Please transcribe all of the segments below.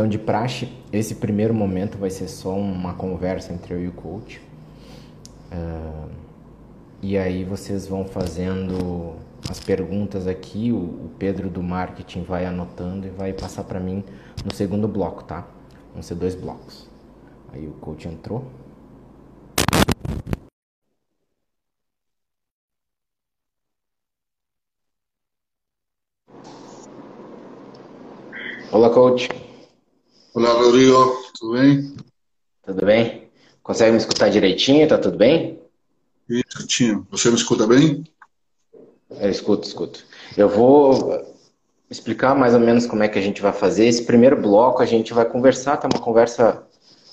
Então, de praxe, esse primeiro momento vai ser só uma conversa entre eu e o coach. Uh, e aí vocês vão fazendo as perguntas aqui, o, o Pedro do marketing vai anotando e vai passar para mim no segundo bloco, tá? Vão ser dois blocos. Aí o coach entrou. Olá, coach. Olá, Rodrigo. Tudo bem? Tudo bem? Consegue me escutar direitinho? Tá tudo bem? Isso, Você me escuta bem? Eu escuto, escuto. Eu vou explicar mais ou menos como é que a gente vai fazer. Esse primeiro bloco a gente vai conversar, tá uma conversa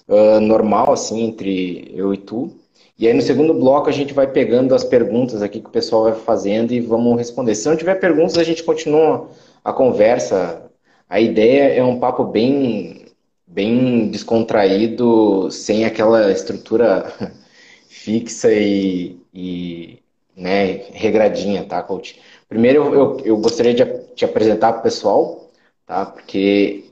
uh, normal, assim, entre eu e tu. E aí no segundo bloco a gente vai pegando as perguntas aqui que o pessoal vai fazendo e vamos responder. Se não tiver perguntas, a gente continua a conversa. A ideia é um papo bem, bem descontraído, sem aquela estrutura fixa e, e né, regradinha, tá, coach? Primeiro, eu, eu gostaria de te apresentar para o pessoal, tá? Porque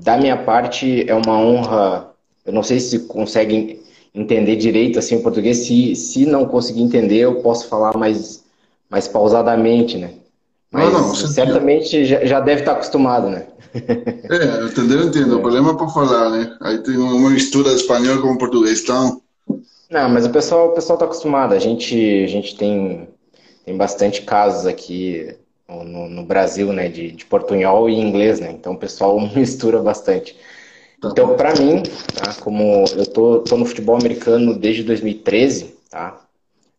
da minha parte é uma honra. Eu não sei se conseguem entender direito assim o português. Se, se não conseguir entender, eu posso falar mais, mais pausadamente, né? Mas não, não, certamente já, já, deve estar acostumado, né? É, eu entendo. É. O problema é para falar, né? Aí tem uma mistura de espanhol com português, então. Não, mas o pessoal, o pessoal está acostumado. A gente, a gente tem, tem bastante casos aqui no, no Brasil, né, de, de, portunhol e inglês, né? Então o pessoal mistura bastante. Tá então, para mim, tá, como eu tô, tô no futebol americano desde 2013, tá?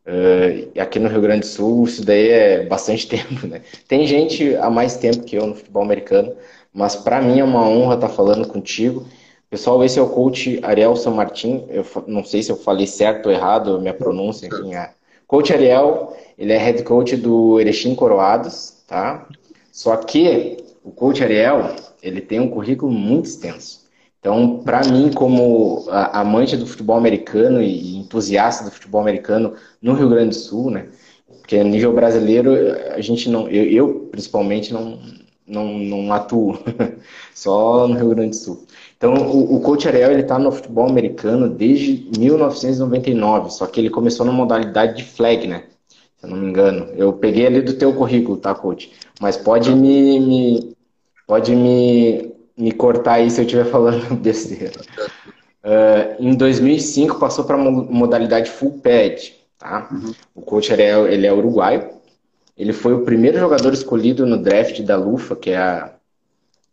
Uh, aqui no Rio Grande do Sul, isso daí é bastante tempo, né? Tem gente há mais tempo que eu no futebol americano, mas para mim é uma honra estar tá falando contigo Pessoal, esse é o coach Ariel San Martin. Eu não sei se eu falei certo ou errado, minha pronúncia, enfim. É. Coach Ariel, ele é head coach do Erechim Coroados, tá? Só que o coach Ariel, ele tem um currículo muito extenso. Então, para mim, como amante do futebol americano e entusiasta do futebol americano no Rio Grande do Sul, né? Porque a nível brasileiro, a gente não, eu, eu principalmente não, não, não atuo, só no Rio Grande do Sul. Então, o, o coach Ariel ele está no futebol americano desde 1999, só que ele começou na modalidade de flag, né? Se eu não me engano. Eu peguei ali do teu currículo, tá, coach? Mas pode me, me pode me, me cortar aí se eu estiver falando besteira. Uh, em 2005 passou para modalidade full pad, tá? Uhum. O coach Ariel ele é uruguaio. Ele foi o primeiro jogador escolhido no draft da Lufa, que é a,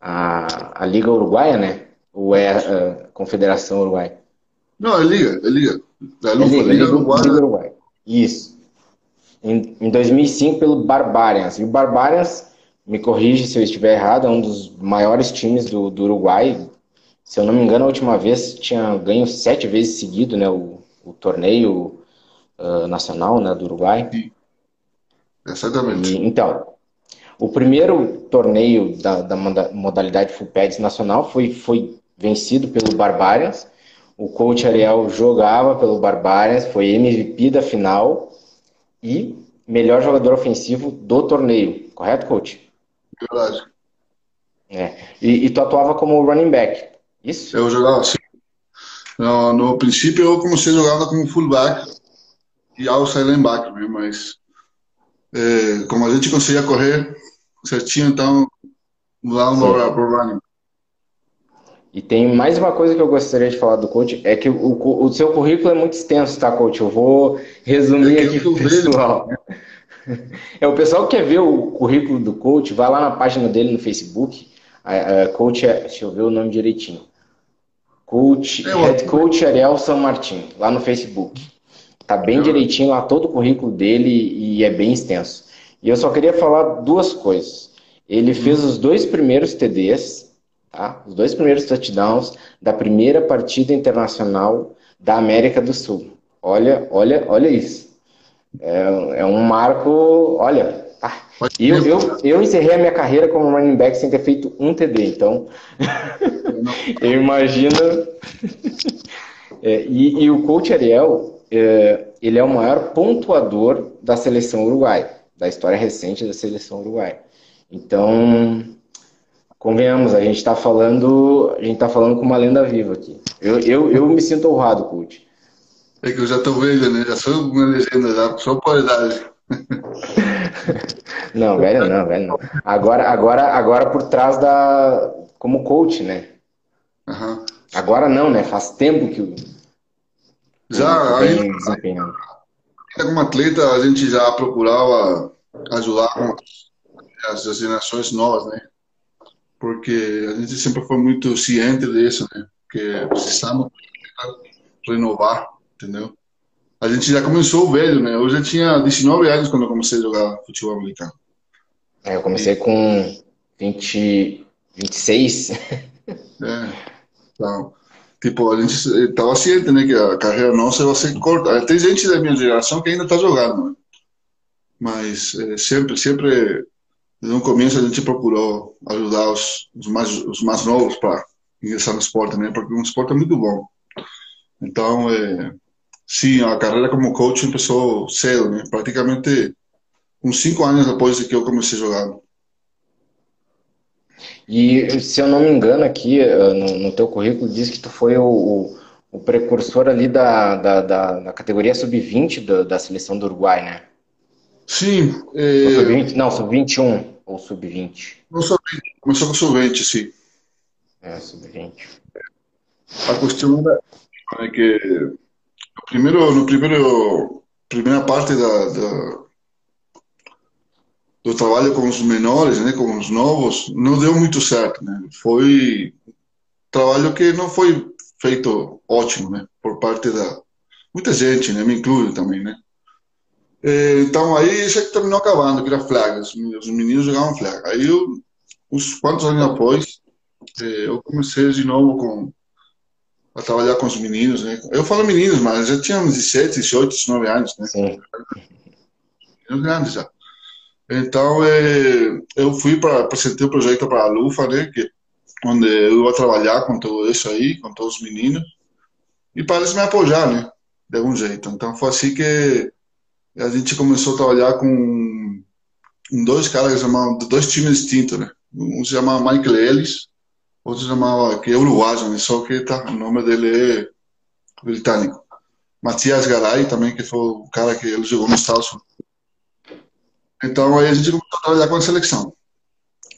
a, a Liga Uruguaia, né? Ou é a Confederação Uruguai? Não, é Liga, é Liga. É, Lufa, é Liga, Liga, Uruguai. Liga Uruguai. Isso. Em, em 2005 pelo Barbarians. E o Barbarians, me corrige se eu estiver errado, é um dos maiores times do, do Uruguai. Se eu não me engano, a última vez tinha ganho sete vezes seguido né, o, o torneio uh, nacional né, do Uruguai. Sim. Exatamente. E, então, o primeiro torneio da, da modalidade Full Pads nacional foi, foi vencido pelo Barbarians. O coach Ariel jogava pelo Barbarians, foi MVP da final e melhor jogador ofensivo do torneio. Correto, coach? Verdade. É. E, e tu atuava como running back, isso? Eu jogava assim. No, no princípio eu comecei jogando como fullback e outside linebacker, mas é, como a gente conseguia correr certinho, então mudamos para o running. E tem mais uma coisa que eu gostaria de falar do coach, é que o, o seu currículo é muito extenso, tá, coach? Eu vou resumir é aqui pro pessoal. É, o pessoal que quer ver o currículo do coach, vai lá na página dele no Facebook. A, a coach, é, deixa eu ver o nome direitinho. Coach, é, Head Coach Ariel São Martin, lá no Facebook. Tá bem é. direitinho lá todo o currículo dele e é bem extenso. E eu só queria falar duas coisas. Ele fez os dois primeiros TDs, tá? os dois primeiros touchdowns da primeira partida internacional da América do Sul. Olha, olha, olha isso. É, é um marco, olha. Tá. Eu, eu, eu encerrei a minha carreira como running back sem ter feito um TD, então eu imagino. É, e, e, o coach Ariel, é, ele é o maior pontuador da seleção uruguaia da história recente da seleção uruguaia. Então, convenhamos, a gente está falando, a gente tá falando com uma lenda viva aqui. Eu, eu, eu me sinto honrado, Cult. É que eu já estou velho, né? Já sou uma legenda, já sou por idade. não, velho não, velho não. Agora, agora, agora por trás da. como coach, né? Uhum. Agora não, né? Faz tempo que. Já, aí. Como atleta, a gente já procurava ajudar com as gerações novas, né? Porque a gente sempre foi muito ciente disso, né? Que precisamos renovar, entendeu? A gente já começou velho, né? Eu já tinha 19 anos quando eu comecei a jogar futebol americano. É, eu comecei com 20, 26. É. Então, tipo, a gente estava ciente, né, que a carreira nossa vai ser corta. Tem gente da minha geração que ainda está jogando, né? Mas é, sempre, sempre, desde o começo a gente procurou ajudar os, os mais, os mais novos para ingressar no esporte, né? Porque o esporte é muito bom. Então, é, sim, a carreira como coach começou cedo, né? Praticamente uns cinco anos depois de que eu comecei a jogar. E se eu não me engano aqui, eh, no, no teu currículo diz que tu foi o, o, o precursor ali da, da, da, da categoria sub-20 da, da, seleção do Uruguai, né? Sim. É... Sub não, sub-21 ou sub-20. Não sub-20, começou com sub-20, sim. É, sub-20. A questão é que primeiro, no primeiro, primeira parte da, da do trabalho com os menores, né, com os novos, não deu muito certo, né? Foi trabalho que não foi feito ótimo, né, por parte da muita gente, né, me incluo também, né. Então aí isso é que terminou acabando, que era flag, os meninos jogavam flag. Aí eu, uns quantos anos depois, eu comecei de novo com a trabalhar com os meninos, né. Eu falo meninos, mas já tinha uns 17, 18, 19 anos, né. Sim. Meninos grandes já. Então, é, eu fui para apresentar o projeto para a Lufa, né, que, onde eu ia trabalhar com tudo isso aí, com todos os meninos, e para eles me apoiar, né, de algum jeito. Então, foi assim que a gente começou a trabalhar com dois caras chamavam, dois times distintos, né. Um se chamava Michael Ellis, outro chamava, que é uruguaio, né, só que tá, o nome dele é britânico. Matias Garay também, que foi o cara que ele jogou nos Estados Unidos então aí a gente começou a trabalhar com a seleção.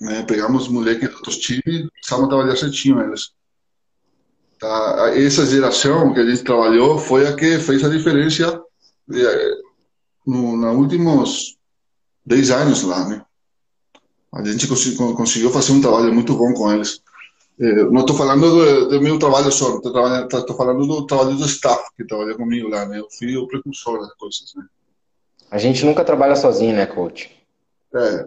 Né? Pegamos moleques de outros times e começamos a trabalhar certinho eles. Tá? Essa geração que a gente trabalhou foi a que fez a diferença é, no, nos últimos 10 anos lá, né? A gente conseguiu fazer um trabalho muito bom com eles. É, não estou falando do, do, meu trabalho só, estou falando do trabalho do staff que trabalha comigo lá, né? Eu fui o precursor das coisas, né? A gente nunca trabalha sozinho, né, coach? É.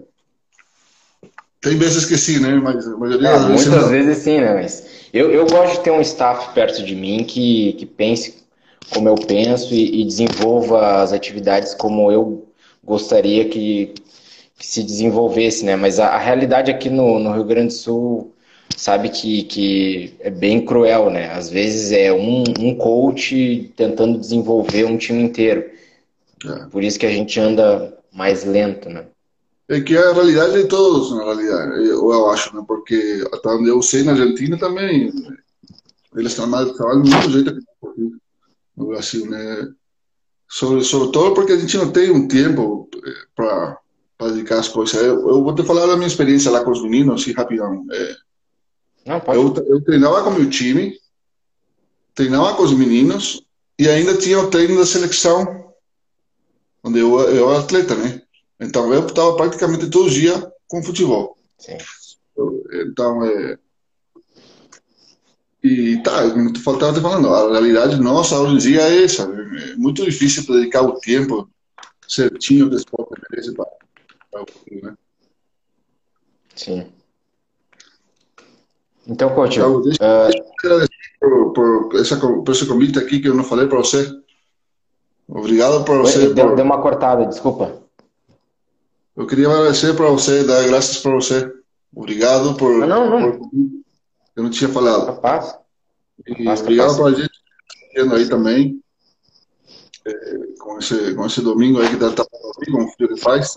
Tem vezes que sim, né? Mas a maioria é, Muitas não. vezes sim, né? Mas eu, eu gosto de ter um staff perto de mim que, que pense como eu penso e, e desenvolva as atividades como eu gostaria que, que se desenvolvesse, né? Mas a, a, realidade aqui no, no Rio Grande do Sul sabe que, que é bem cruel, né? Às vezes é um, um coach tentando desenvolver um time inteiro. É. Por isso que a gente anda mais lento, né? É que é a realidade de todos, na realidade, eu, eu acho, né? Porque até onde eu sei, na Argentina também, eles trabalham, trabalham do mesmo jeito que no Brasil, né? Sobre, todo porque a gente não tem um tempo eh, para dedicar as coisas. Eu, eu, vou te falar da minha experiência lá com os meninos, assim, rapidão. É, não, eu, eu treinava com o meu time, treinava com os meninos e ainda tinha o treino da seleção onde eu, eu era atleta, né? Então eu estava praticamente todo dia com futebol. Sim. Então, é... E tá, tu estava te falando, a realidade nossa hoje em dia é essa. É muito difícil dedicar o tempo certinho do esporte merece para o né? Sim. Então, coach, então, deixa, uh... por, por, essa, por esse convite aqui que eu não falei para você. Obrigado por você. Deu, por... deu uma cortada, desculpa. Eu queria agradecer para você, dar graças para você. Obrigado por. Ah, não, não. Por... Eu não tinha falado. Capaz. Capaz, obrigado para a gente vendo aí também. É, com, esse, com esse domingo aí que deve estar com o frio que faz.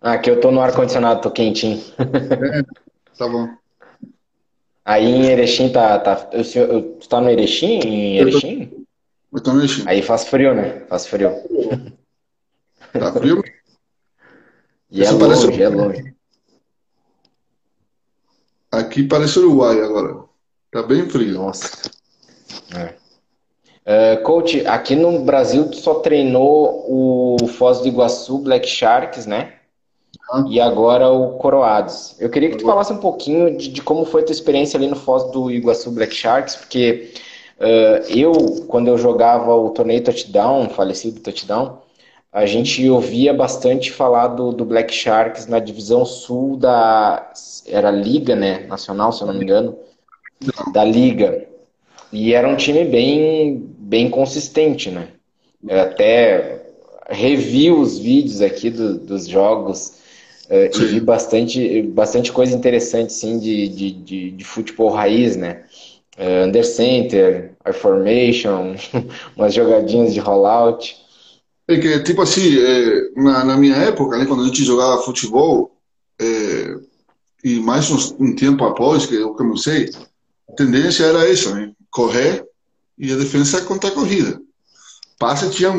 Ah, aqui eu tô no ar-condicionado, tô quentinho. É. tá bom. Aí em Erechim tá. tá o senhor, tu tá no Erechim? Em Erechim? Eu tô no Erechim. Aí faz frio, né? Faz frio. Tá frio? E é longe, é longe. Aqui parece Uruguai agora. Tá bem frio. Nossa. É. Uh, coach, aqui no Brasil tu só treinou o Foz do Iguaçu Black Sharks, né? E agora o Coroados. Eu queria que tu falasse um pouquinho de, de, como foi a tua experiência ali no Foz do Iguaçu Black Sharks, porque uh, eu, quando eu jogava o torneio Touchdown, falecido Touchdown, a gente ouvia bastante falar do, do Black Sharks na divisão sul da. Era Liga, né? Nacional, se eu não me engano. Da Liga. E era um time bem, bem consistente, né? Eu até revi os vídeos aqui do, dos jogos uh, e vi bastante, bastante coisa interessante, sim, de, de, de, de futebol raiz, né? Uh, under center, formation, umas jogadinhas de rollout. É que, tipo assim, é, na, na, minha época, né, quando a gente jogava futebol, é, e mais um, um, tempo após, que eu comecei, a tendência era essa, né? correr e a defesa contra a corrida. Passe tinha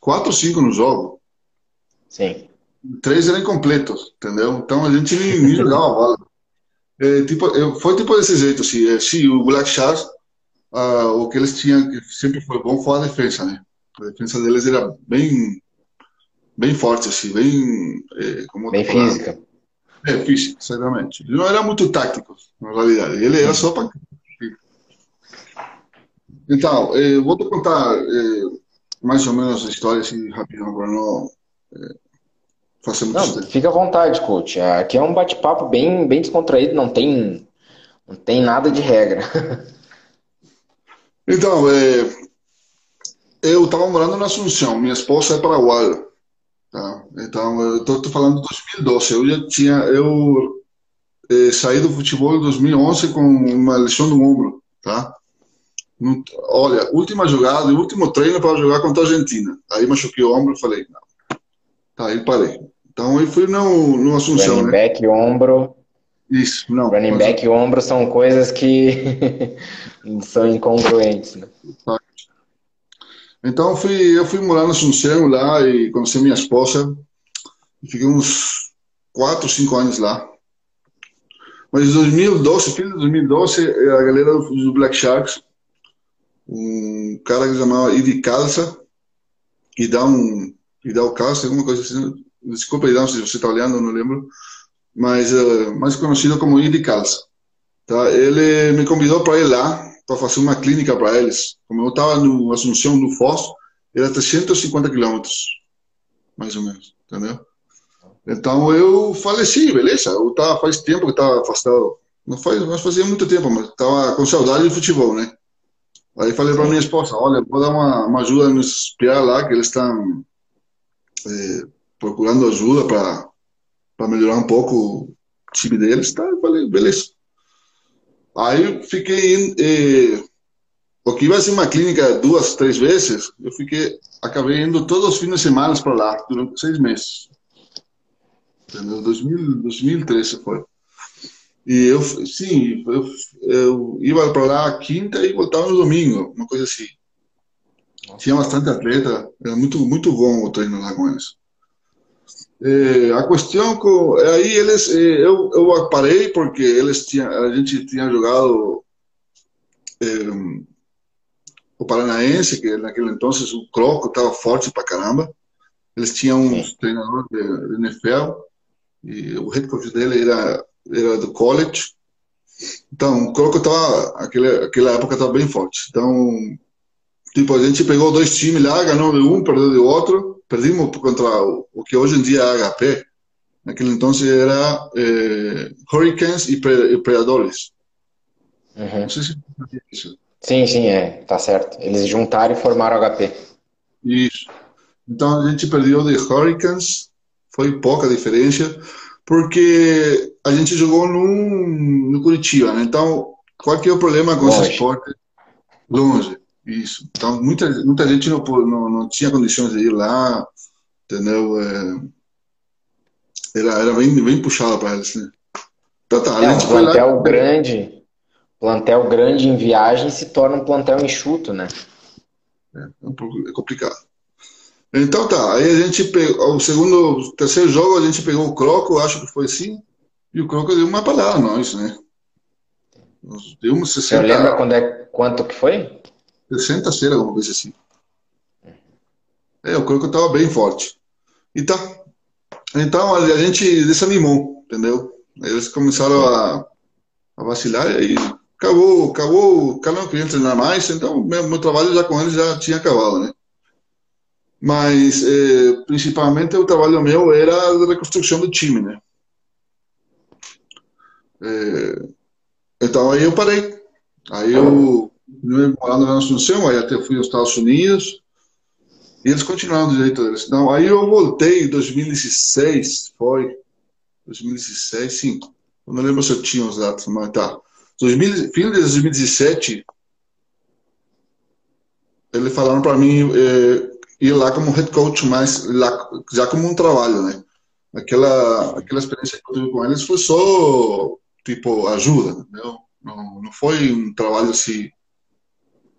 quatro ou cinco no jogo. Sim. Três eram incompletos, entendeu? Então a gente nem, nem jogava bola. É, tipo, foi tipo desse jeito, assim. É, sim, o Black Sharks, ah, o que eles tinham, que sempre foi bom, foi a defesa, né? A defesa deles era bem, bem forte, assim, bem. É, como bem física. É, física, exatamente. Ele não era muito tático, na realidade. Ele era só para. Então, eu vou te contar mais ou menos a história assim, rapidão, para não fazer muito não, Fica à vontade, coach. Aqui é um bate-papo bem, bem descontraído, não tem, não tem nada de regra. Então, é, eu estava morando na Assunção, minha esposa é paraguaia. Tá? Então, eu estou falando de 2012. Eu já tinha. Eu eh, saí do futebol em 2011 com uma lesão no ombro. Tá? Olha, última jogada, último treino para jogar contra a Argentina. Aí machuquei o ombro e falei, não. Tá, aí parei. Então aí fui no, no Assunção. Running né? back ombro. Isso, não. Running back e ombro são coisas que são incongruentes, né? Então fui, eu fui morar no Assunção lá e conheci minha esposa. Fiquei uns 4, 5 anos lá. Mas em 2012, fim de 2012, a galera do Black Sharks, um cara que se chamava Idi Calça, e dá um e dá o calça, alguma coisa assim. Desculpa, Idão, se você está olhando, não lembro. Mas uh, mais conhecido como Idi Calça. Tá? Ele me convidou para ir lá para fazer uma clínica para eles. Como eu estava no Assunção do Foz, era 350 quilômetros, mais ou menos, entendeu? Então eu falei, sim, beleza. Eu tava, faz tempo que estava afastado. Não faz, mas fazia muito tempo, mas estava com saudade de futebol, né? Aí falei para minha esposa, olha, vou dar uma, uma ajuda nos espiar lá, que eles estão é, procurando ajuda para melhorar um pouco o time deles. Tá? Eu falei, beleza. Aí fiquei eh, porque iba a ser uma clínica duas, três vezes, eu fiquei, acabei indo todos os fins de semana para lá, durante seis meses. Entendeu? 2000, 2013 foi. E eu, sim, eu, eu ia para lá quinta e voltava no domingo, uma coisa assim. Nossa. Tinha bastante atleta, era muito, muito bom o treino lá com É, a questão com aí eles é, eu eu parei porque eles tinham a gente tinha jogado é, o Paranaense que naquele entonces o Croco estava forte para caramba. Eles tinham um treinador de, de NFL e o head coach dele era era do college. Então o Croco estava aquela aquela época estava bem forte. Então tipo a gente pegou dois times lá ganhou de um perdeu de outro perdimos contra o, que hoje em dia é HP. Naquele então era eh, Hurricanes e, e Predadores. Uhum. Não sei se isso. Sim, sim, é, tá certo. Eles juntaram e formaram HP. Isso. Então a gente perdeu de Hurricanes, foi pouca diferença, porque a gente jogou no, no Curitiba, né? Então, qual que é o problema com Longe. esse esporte? Longe. Isso. Então, muita, muita gente não, não, não tinha condições de ir lá, entendeu? É, era, era bem, bem puxado para eles, né? Então tá, é, um plantel lá... grande, plantel grande em viagem se torna um plantel enxuto, né? É, é, é complicado. Então tá, aí a gente pegou, o segundo, o terceiro jogo a gente pegou o Croco, acho que foi assim, e o Croco deu uma palhada a nós, né? deu uns 60. Você lembra quando é, quanto que foi? 60 cera, alguma coisa assim. É, o Croco tava bem forte. E tá. Então a gente desanimou, entendeu? Eles começaram a, a vacilar e aí acabou, acabou, cada um não queria treinar mais, então meu, meu trabalho já com eles já tinha acabado, né? Mas eh, principalmente o trabalho meu era a reconstrução do time, né? Eh, então aí eu parei. Aí eu morando na Assunção, aí até fui aos Estados Unidos e eles continuaram do jeito deles. Então aí eu voltei em 2016, foi 2016, sim. Eu não lembro se eu tinha os dados, mas tá. 2000, fim de 2017, eles falaram para mim eh, ir lá como head coach, mas lá, já como um trabalho, né? Aquela, aquela experiência que eu tive com eles foi só, tipo, ajuda, entendeu? Não, não foi um trabalho assim,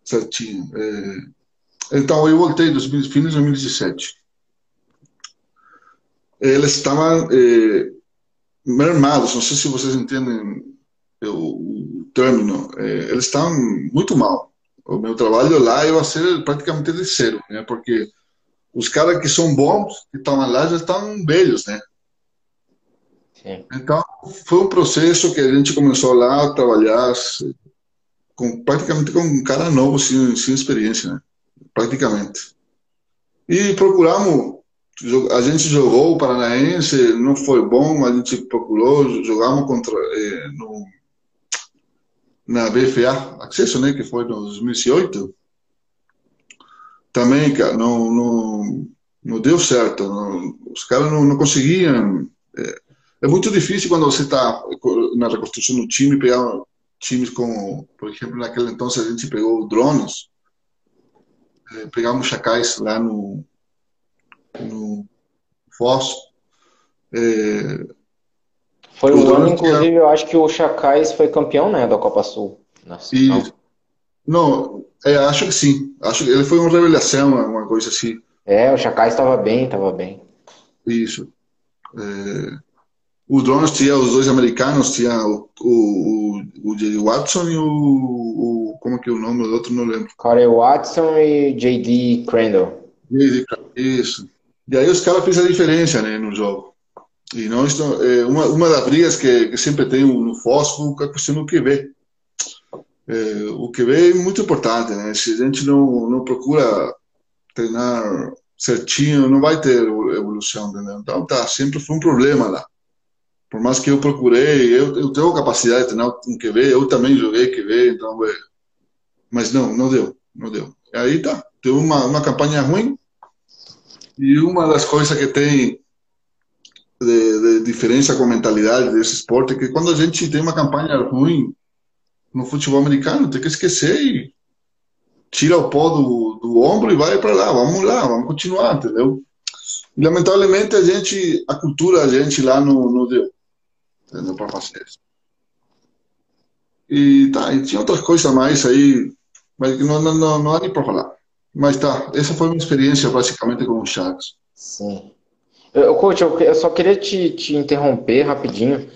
certinho. É, então, eu voltei em fim de 2017. Eles estavam é, mermados, não sei se vocês entendem o, o término, é, eles estavam muito mal o meu trabalho lá ia ser praticamente de zero, né? Porque os caras que são bons, que estão lá, já estão velhos, né? Sim. Então, foi um processo que a gente começou lá a trabalhar com, praticamente com um cara novo, sem, sem experiência, né? Praticamente. E procuramos, a gente jogou o Paranaense, não foi bom, a gente procurou, jogamos contra, eh, no, na BFA Acesso, né, que foi em 2008, também, cara, não, não, não deu certo. Não, os caras não, não conseguiam. É, é, muito difícil quando você está na reconstrução do time pegar times como, por exemplo, naquele então a gente pegou drones, é, pegamos chacais lá no, no Foz. É, foi o ano, inclusive, eu acho que o Chacais foi campeão, né, da Copa Sul. Nossa, e, não, não é, acho que sim. Acho que ele foi uma revelação, uma coisa assim. É, o Chacais estava bem, estava bem. Isso. É, os drones tinha os dois americanos, tinha o, o, o, J.D. Watson e o, o, Como que é o nome do outro? Não lembro. Corey Watson e J.D. Crandall. J.D. Isso. E aí os caras fizeram a diferença né, no jogo. E nós, é, uma, uma das brigas que, que sempre tem no fósforo é a questão do QB. É, o QB é muito importante, né? Se a gente não, não procura treinar certinho, não vai ter evolução, entendeu? Então, tá, sempre foi um problema lá. Por mais que eu procurei, eu, eu tenho capacidade de treinar um QB, eu também joguei QB, então, é, mas não, não deu, não deu. Aí tá, teve uma, uma campanha ruim, e uma das coisas que tem de, de, diferença com a mentalidade desse esporte, que quando a gente tem uma campanha ruim no futebol americano, tem que esquecer e tira o pó do, do ombro e vai para lá, vamos lá, vamos continuar, entendeu? E, lamentavelmente a gente, a cultura a gente lá não, não deu, entendeu, para fazer isso. E tá, e tinha outras coisas mais aí, mas não, não, não, não há nem para falar. Mas tá, essa foi uma experiência basicamente com os Sharks. Sim. Eu, coach, eu, eu só queria te, te interromper rapidinho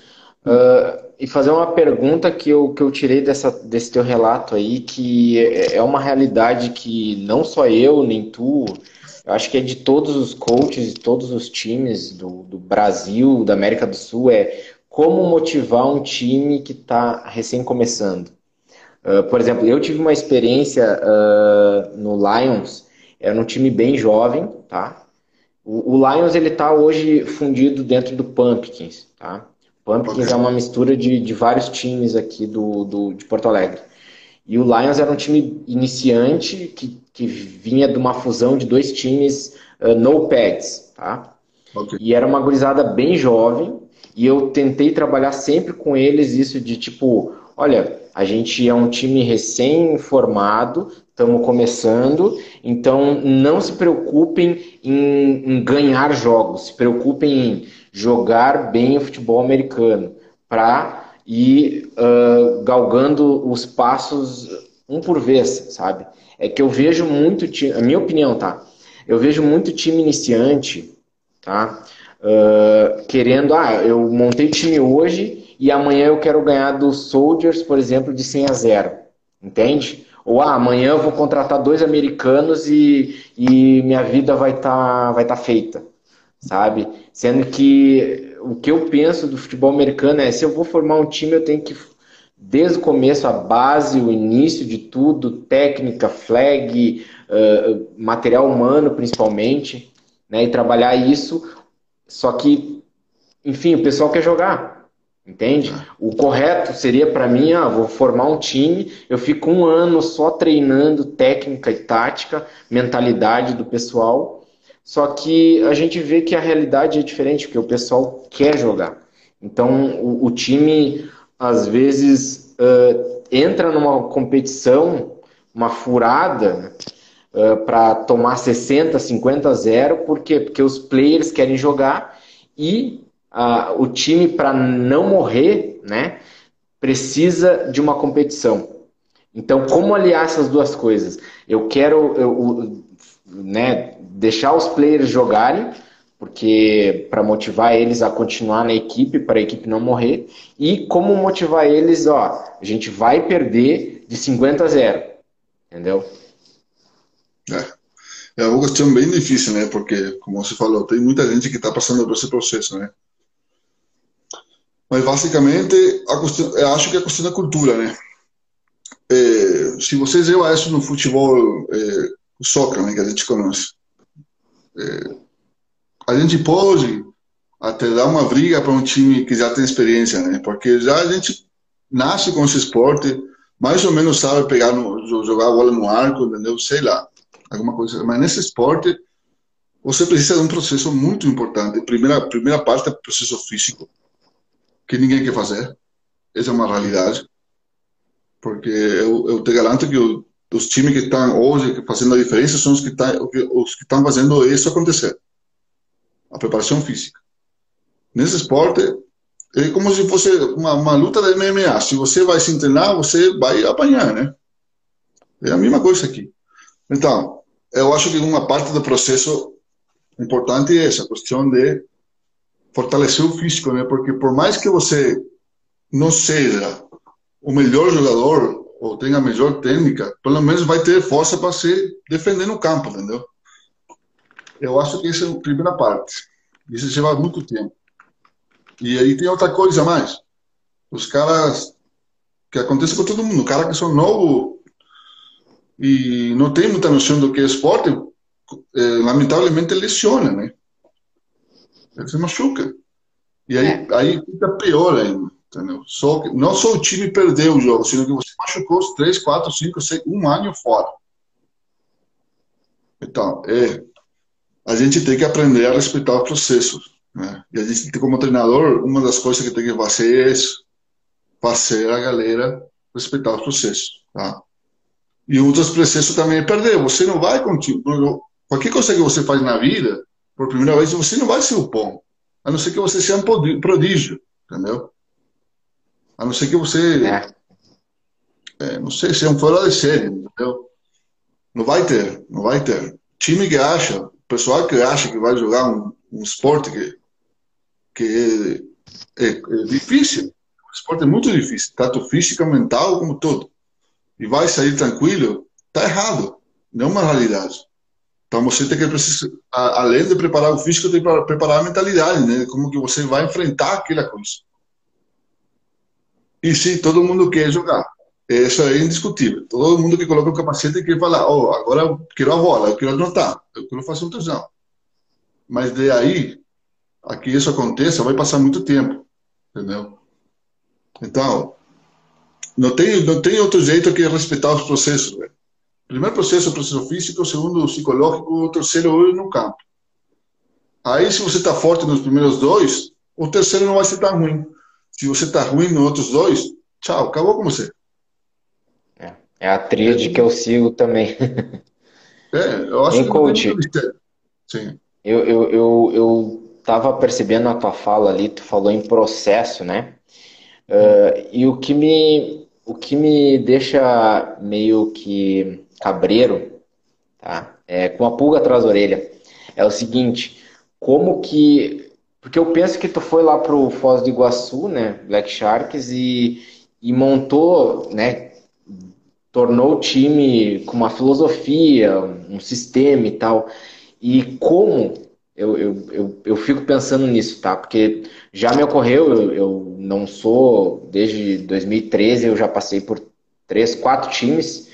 uh, e fazer uma pergunta que eu, que eu tirei dessa, desse teu relato aí, que é, é uma realidade que não só eu, nem tu, eu acho que é de todos os coaches, de todos os times do, do Brasil, da América do Sul, é como motivar um time que está recém começando. Uh, por exemplo, eu tive uma experiência uh, no Lions, era um time bem jovem, tá? O, o Lions ele está hoje fundido dentro do Pumpkins, tá? Pumpkins é uma mistura de, de vários times aqui do, do, de Porto Alegre. E o Lions era um time iniciante que, que vinha de uma fusão de dois times uh, no pads, tá? Okay. E era uma gurizada bem jovem e eu tentei trabalhar sempre com eles isso de tipo, olha, a gente é um time recém-formado, estamos começando, então não se preocupem em, em, ganhar jogos, se preocupem em jogar bem o futebol americano, para e uh, galgando os passos um por vez, sabe? É que eu vejo muito, a minha opinião, tá? Eu vejo muito time iniciante, tá? Uh, querendo, ah, eu montei time hoje e amanhã eu quero ganhar dos Soldiers, por exemplo, de 100 a 0, entende? Ou ah, amanhã eu vou contratar dois americanos e, e minha vida vai estar tá, vai tá feita, sabe? Sendo que o que eu penso do futebol americano é se eu vou formar um time, eu tenho que, desde o começo, a base, o início de tudo, técnica, flag, uh, material humano principalmente, né? E trabalhar isso. Só que, enfim, o pessoal quer jogar. Entende? O correto seria para mim, ah, vou formar um time, eu fico um ano só treinando técnica e tática, mentalidade do pessoal. Só que a gente vê que a realidade é diferente, porque o pessoal quer jogar. Então o, o time às vezes uh, entra numa competição, uma furada, uh, para tomar 60, 50 a 0, por quê? Porque os players querem jogar e o time, para não morrer, né, precisa de uma competição. Então, como aliar essas duas coisas? Eu quero eu, né, deixar os players jogarem, porque para motivar eles a continuar na equipe, para a equipe não morrer, e como motivar eles, ó, a gente vai perder de 50 a 0, entendeu? É, é uma questão bem difícil, né? Porque, como você falou, tem muita gente que está passando por esse processo, né? Mas basicamente, questão, eu acho que é a questão da cultura, né? É, se vocês levam isso no futebol, é, soccer, né, que a gente conhece, é, a gente pode até dar uma briga para um time que já tem experiência, né? Porque já a gente nasce com esse esporte, mais ou menos sabe pegar no, jogar a bola no arco, entendeu? Sei lá, alguma coisa. Mas nesse esporte, você precisa de um processo muito importante. Primeira primeira parte é o processo físico que ninguém quer fazer. Essa é uma realidade. Porque eu, eu te garanto que o, os times que estão hoje fazendo a diferença são os que, tá, os que estão fazendo isso acontecer. A preparação física. Nesse esporte, é como se fosse uma, uma luta de MMA. Se você vai se treinar, você vai apanhar, né? É a mesma coisa aqui. Então, eu acho que uma parte do processo importante é essa questão de fortalecer o físico, né? Porque por mais que você não seja o melhor jogador ou tenha a melhor técnica, pelo menos vai ter força para se defender no campo, entendeu? Eu acho que essa é a primeira parte. Isso leva muito tempo. E aí tem outra coisa mais. Os caras que acontece com todo mundo, cara que são novos e não tem muita noção do que é esporte, é, lamentavelmente lesiona, né? Ele se machuca. E aí, é. aí fica pior ainda. Entendeu? Só que, não só o time perdeu o jogo, sino que você machucou os 3, 4, 5, 6, um ano fora. Então, é, a gente tem que aprender a respeitar o processo. Né? E a gente, como treinador, uma das coisas que tem que fazer é isso, fazer a galera respeitar o processo. Tá? E um dos processos também é perder. Você não vai continuar. Qualquer coisa que você faz na vida, por primeira vez, você não vai ser o bom. A não ser que você seja um prodígio, entendeu? A não ser que você. É. É, não sei, seja um fora de série, entendeu? Não vai ter, não vai ter. Time que acha, pessoal que acha que vai jogar um, um esporte que, que é, é, é difícil, o esporte é muito difícil, tanto física, mental, como todo. E vai sair tranquilo, tá errado. Não é uma realidade. Então você tem que precisar, além de preparar o físico, tem que preparar a mentalidade, né? Como que você vai enfrentar aquela coisa. E sim, todo mundo quer jogar. Isso é indiscutível. Todo mundo que coloca o capacete quer falar, oh, agora eu quero a bola, eu quero anotar, eu quero fazer um touchdown. Mas de aí a que isso aconteça, vai passar muito tempo, entendeu? Então, não tem, não tem outro jeito que respeitar os processos. Véio primeiro processo é o processo físico, o segundo o psicológico, o terceiro é no campo. Aí, se você está forte nos primeiros dois, o terceiro não vai ser tão ruim. Se você está ruim nos outros dois, tchau, acabou com você. É, é a tríade é. que eu sigo também. É, eu acho em que coach, Sim. Eu, eu, eu, eu tava percebendo a tua fala ali, tu falou em processo, né? Uh, e o que me o que me deixa meio que cabreiro, tá? É com a pulga atrás da orelha. É o seguinte, como que porque eu penso que tu foi lá pro Foz do Iguaçu, né, Black Sharks e, e montou, né, tornou o time com uma filosofia, um sistema e tal. E como eu, eu, eu, eu fico pensando nisso, tá? Porque já me ocorreu, eu, eu não sou, desde 2013 eu já passei por três, quatro times.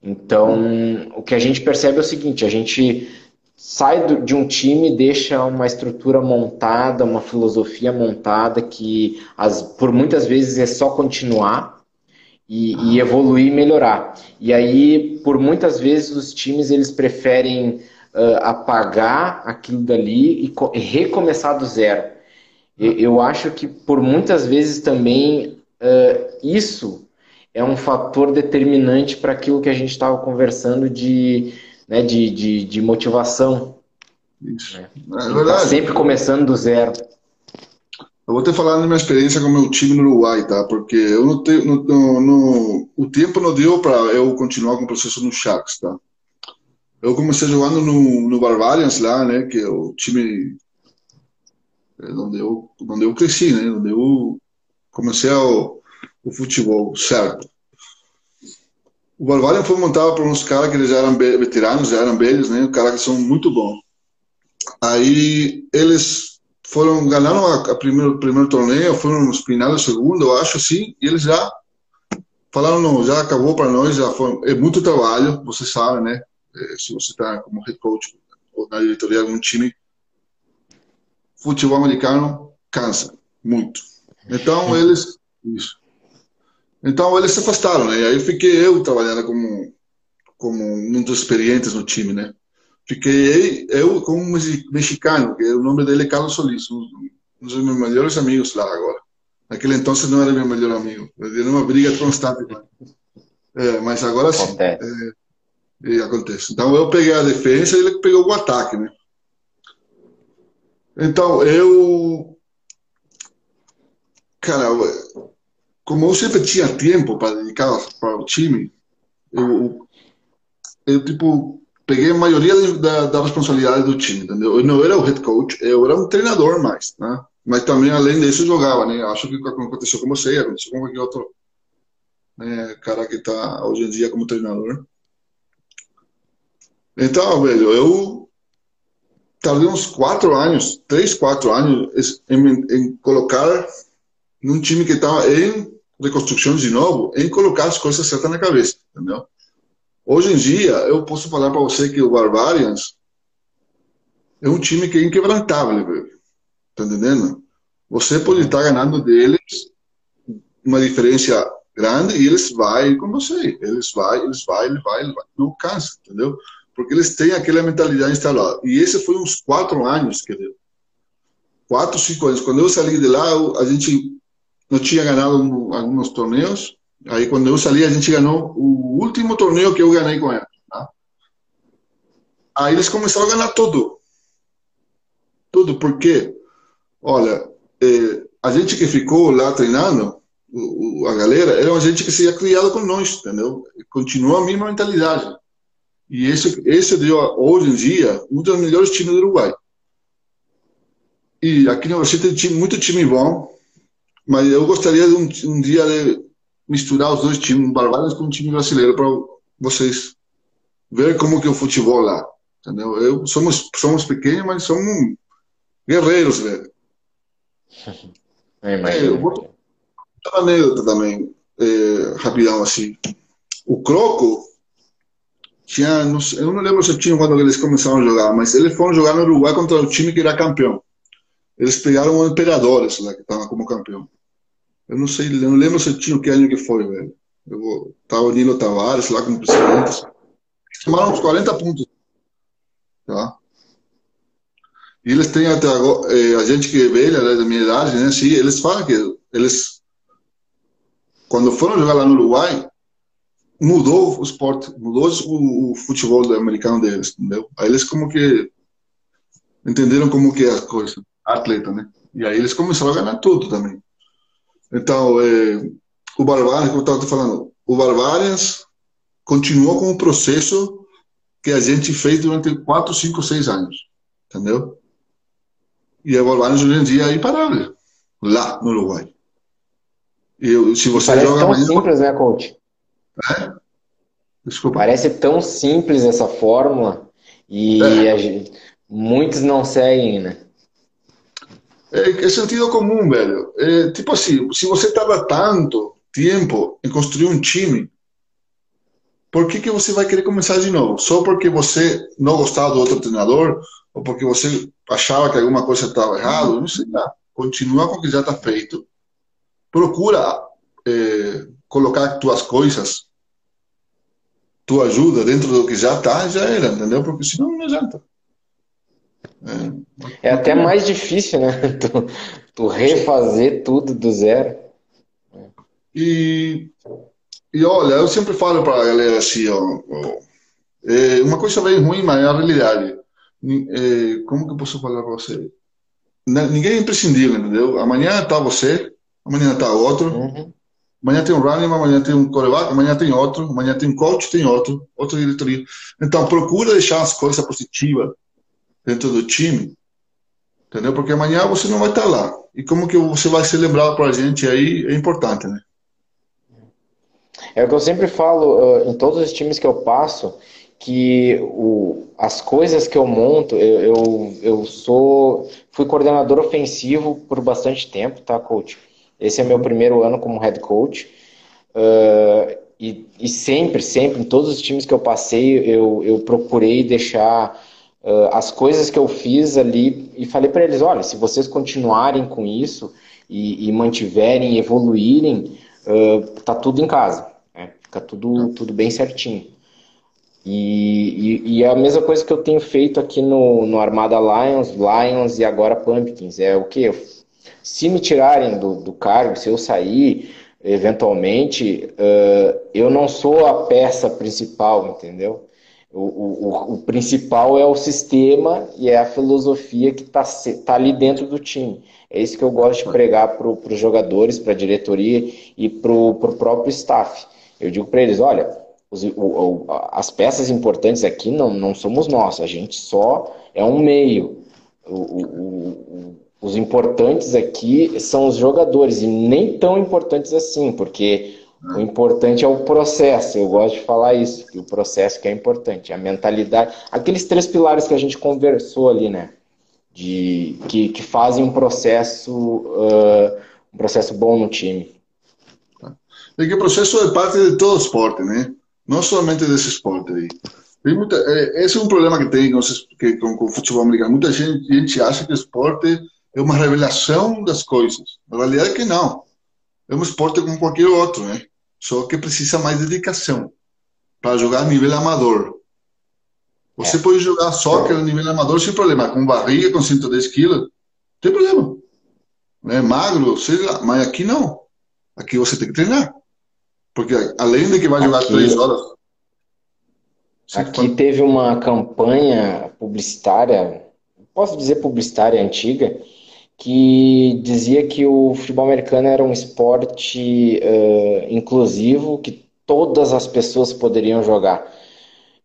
Então, o que a gente percebe é o seguinte: a gente sai de um time, deixa uma estrutura montada, uma filosofia montada que as, por muitas vezes é só continuar e, e evoluir e melhorar. E aí, por muitas vezes, os times eles preferem uh, apagar aquilo dali e, e recomeçar do zero. Eu, eu, acho que por muitas vezes também uh, isso é um fator determinante para aquilo que a gente estava conversando de né, de, de, de motivação. Isso. Né? É tá verdade. Sempre começando do zero. Eu vou te falar da minha experiência com o meu time no Uruguai, tá? Porque eu não tenho, no, no, no, o tempo não deu para eu continuar com o processo no Sharks, tá? Eu comecei jogando no, no Barbarians lá, né? Que é o time é, onde eu, onde eu cresci, né? Onde eu comecei o, o futebol certo. O Barbarian foi montado por uns caras que eles eram veteranos, já eram velhos, né? Caras que são muito bons. Aí eles foram, ganharam a, a primeiro, primeiro torneio, foram nos finais do segundo, eu acho assim, e eles já falaram, não, já acabou para nós, já foi, é muito trabalho, você sabe, né? É, se você está como head coach ou na diretoria de algum time, futebol americano cansa muito. Então eles, isso. Então eles se afastaram, né? E aí fiquei eu trabalhando como como um dos experientes no time, né? Fiquei eu com um mexicano, que o nome dele é Carlos Solis, um dos meus melhores amigos lá agora. Naquele então não era meu melhor amigo, era uma briga constante. É, mas agora sim. Acontece. É, acontece. Então eu peguei a defesa e ele pegou o ataque, né? Então eu. Cara, como eu sempre tinha tempo para dedicar para o time, eu, eu tipo peguei a maioria da, da responsabilidade do time, entendeu? Eu não era o head coach, eu era um treinador mais, né? Mas também além disso jogava, né? Acho que aconteceu com você, aconteceu com qualquer outro né, cara que está hoje em dia como treinador. Então, velho, eu tardei uns quatro anos, três, quatro anos em, em colocar num time que estava em reconstrução de novo em colocar as coisas certas na cabeça, entendeu? Hoje em dia, eu posso falar para você que o Barbarians é um time que é inquebrantável, velho. Tá entendendo? Você pode estar ganhando deles uma diferença grande e eles vão com você. Eles vão, eles vão, eles vão, eles vão. Não cansa, entendeu? Porque eles têm aquela mentalidade instalada. E esse foi uns quatro anos que deu. Quatro, cinco anos. Quando eu saí de lá, a gente não tinha ganhado um, alguns torneios. Aí, quando eu saí, a gente ganhou o último torneio que eu ganhei com ela. Tá? Aí eles começaram a ganhar tudo. Tudo, porque, olha, eh, a gente que ficou lá treinando, o, o, a galera, era uma gente que se tinha criado com nós, entendeu? Continua a mesma mentalidade. E esse, esse deu, hoje em dia, um dos melhores times do Uruguai. E aqui no Brasil tem muito time bom, mas eu gostaria de um, um dia de misturar os dois times, Barbadas com o time brasileiro, para vocês ver como que é o futebol lá. Entendeu? Eu, somos, somos pequenos, mas somos guerreiros, velho. É, eu vou uma anedota também, é, rapidão assim. O Croco tinha, não eu não lembro se tinha quando eles começaram a jogar, mas eles foram jogar no Uruguai contra o time que era campeão. Eles pegaram o Imperadores, lá, que estava como campeão. Eu não sei, eu não lembro se tinha que ano que foi, velho. Eu o Nilo Tavares lá como presidente. Tomaram uns 40 pontos. Tá? E eles têm até agora, eh, a gente que é velha, né, da minha idade, né, sim, eles falam que eles, quando foram jogar lá no Uruguai, mudou o esporte, mudou o, o futebol americano deles, entendeu? Aí eles como que entenderam como que é a coisa, atleta, né? E aí eles começaram a ganhar tudo também. Então, é, o Barbarians, como eu estava falando, o Barbarians continua com o processo que a gente fez durante 4, 5, 6 anos. Entendeu? E a Barbarians hoje em dia é imparável. Lá no Uruguai. E se você Parece joga tão amanhã... simples, né, coach? Desculpa. Parece tão simples essa fórmula e é. gente, muitos não seguem, né? É, é sentido comum, velho. É, tipo assim, se você tarda tanto tempo em construir um time, por que, que você vai querer começar de novo? Só porque você não gostava do outro treinador? Ou porque você achava que alguma coisa estava errada? Não sei lá. Continua com o que já está feito. Procura é, colocar tuas coisas, tua ajuda dentro do que já está, já era, entendeu? Porque senão não adianta. É, é até mais difícil, né? Tu, tu refazer tudo do zero. E e olha, eu sempre falo para a galera assim, ó, ó, é uma coisa bem ruim, mas é a realidade. É, como que eu posso falar para você? Ninguém é imprescindível, entendeu? Amanhã está você, amanhã está outro, uhum. Amanhã tem um running, amanhã tem um coreback, amanhã tem outro, amanhã tem um coach, tem outro, outra diretoria. Então, procura deixar as coisas positivas dentro do time, entendeu? Porque amanhã você não vai estar lá. E como que você vai ser lembrado para a gente aí é importante, né? É o que eu sempre falo uh, em todos os times que eu passo, que o, as coisas que eu monto, eu, eu, eu, sou fui coordenador ofensivo por bastante tempo, tá, coach? Esse é meu primeiro ano como head coach. Uh, e, e, sempre, sempre, em todos os times que eu passei, eu, eu procurei deixar uh, as coisas que eu fiz ali e falei para eles: olha, se vocês continuarem com isso e, e mantiverem, evoluírem, uh, tá tudo em casa. Fica tudo, tudo bem certinho. E, e, e, é a mesma coisa que eu tenho feito aqui no, no Armada Lions, Lions e agora Pumpkins. É o que? Se me tirarem do, do cargo, se eu sair, eventualmente, uh, eu não sou a peça principal, entendeu? O, o, o, principal é o sistema e é a filosofia que está tá ali dentro do time. É isso que eu gosto de pregar para os jogadores, para a diretoria e para o próprio staff. Eu digo para eles, olha, os, o, as peças importantes aqui não, não somos nós, a gente só é um meio. O, os importantes aqui são os jogadores, e nem tão importantes assim, porque o importante é o processo. Eu gosto de falar isso, que o processo que é importante, a mentalidade, aqueles três pilares que a gente conversou ali, né? De, que, que fazem um processo, uh, um processo bom no time é que o processo é parte de todo esporte, né? Não somente desse esporte aí. Tem muita, é, esse é um problema que tem que, com, com o futebol americano. Muita gente, gente acha que o esporte é uma revelação das coisas. Na realidade é que não. É um esporte como qualquer outro, né? Só que precisa mais dedicação para jogar a nível amador. Você é. pode jogar soccer a nível amador sem problema, com barriga, com 110 quilos, não tem problema. É magro, sei lá, mas aqui não. Aqui você tem que treinar. Porque além de que vai jogar aqui, três horas. Aqui teve uma campanha publicitária, posso dizer publicitária antiga, que dizia que o futebol americano era um esporte uh, inclusivo, que todas as pessoas poderiam jogar.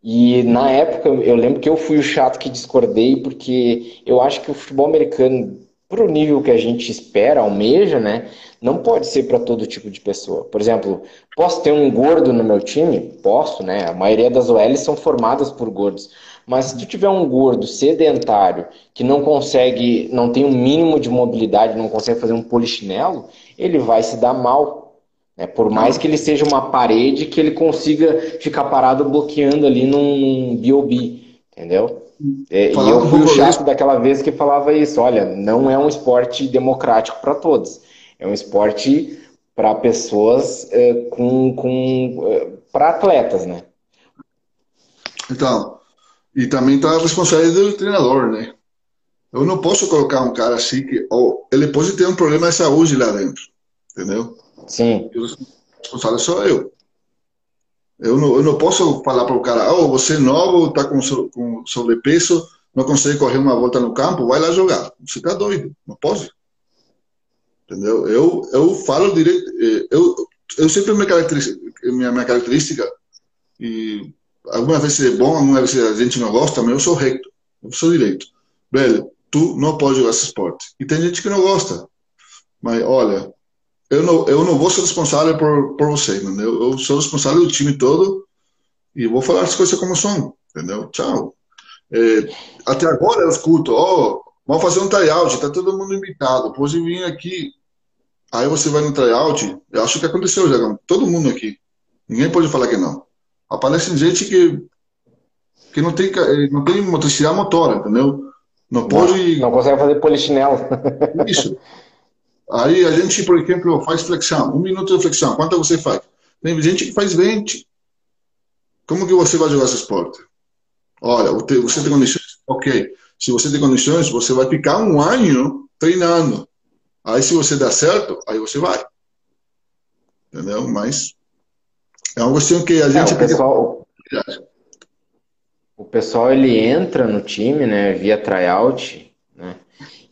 E na época eu lembro que eu fui o chato que discordei, porque eu acho que o futebol americano para o nível que a gente espera, almeja, né? Não pode ser para todo tipo de pessoa. Por exemplo, posso ter um gordo no meu time? Posso, né? A maioria das OLs são formadas por gordos. Mas se tu tiver um gordo sedentário que não consegue, não tem um mínimo de mobilidade, não consegue fazer um polichinelo, ele vai se dar mal. Né? Por mais que ele seja uma parede, que ele consiga ficar parado bloqueando ali num, num BOB, entendeu? É, e eu fui o chato daquela vez que falava isso. Olha, não é um esporte democrático para todos. É um esporte para pessoas é, com, com é, para atletas, né? Então, e também está a responsabilidade do treinador, né? Eu não posso colocar um cara assim que ou ele pode ter um problema de saúde lá dentro, entendeu? Sim. E o responsável sou eu. Eu não, eu não posso falar para o cara, oh, você é novo, está com, com sobrepeso, não consegue correr uma volta no campo, vai lá jogar. Você está doido, não pode. Entendeu? Eu, eu falo direito. Eh, eu, eu sempre me caracterizo, minha, minha característica, e algumas vezes é bom, algumas vezes a gente não gosta, mas eu sou reto, eu sou direito. Velho, tu não pode jogar esse esporte. E tem gente que não gosta. Mas olha, eu não, eu não vou ser responsável por, por você, entendeu? Eu sou responsável do time todo e vou falar as coisas como são, entendeu? Tchau. É, até agora eu escuto, ó, oh, vamos fazer um tryout, tá todo mundo invitado, pode vir aqui. Aí você vai no tryout, eu acho que aconteceu já, todo mundo aqui. Ninguém pode falar que não. Aparece gente que, que não, tem, não tem motricidade motora, entendeu? Não pode. Não, não consegue fazer polichinelo. Isso. Aí a gente, por exemplo, faz flexão. Um minuto de flexão. Quanto você faz? Tem gente que faz 20. Como que você vai jogar esse esporte? Olha, você tem condições? Ok. Se você tem condições, você vai ficar um ano treinando. Aí, se você der certo, aí você vai. Entendeu? Mas é uma questão que a é, gente... É, o, pessoal, o pessoal, ele entra no time, né, via tryout, né,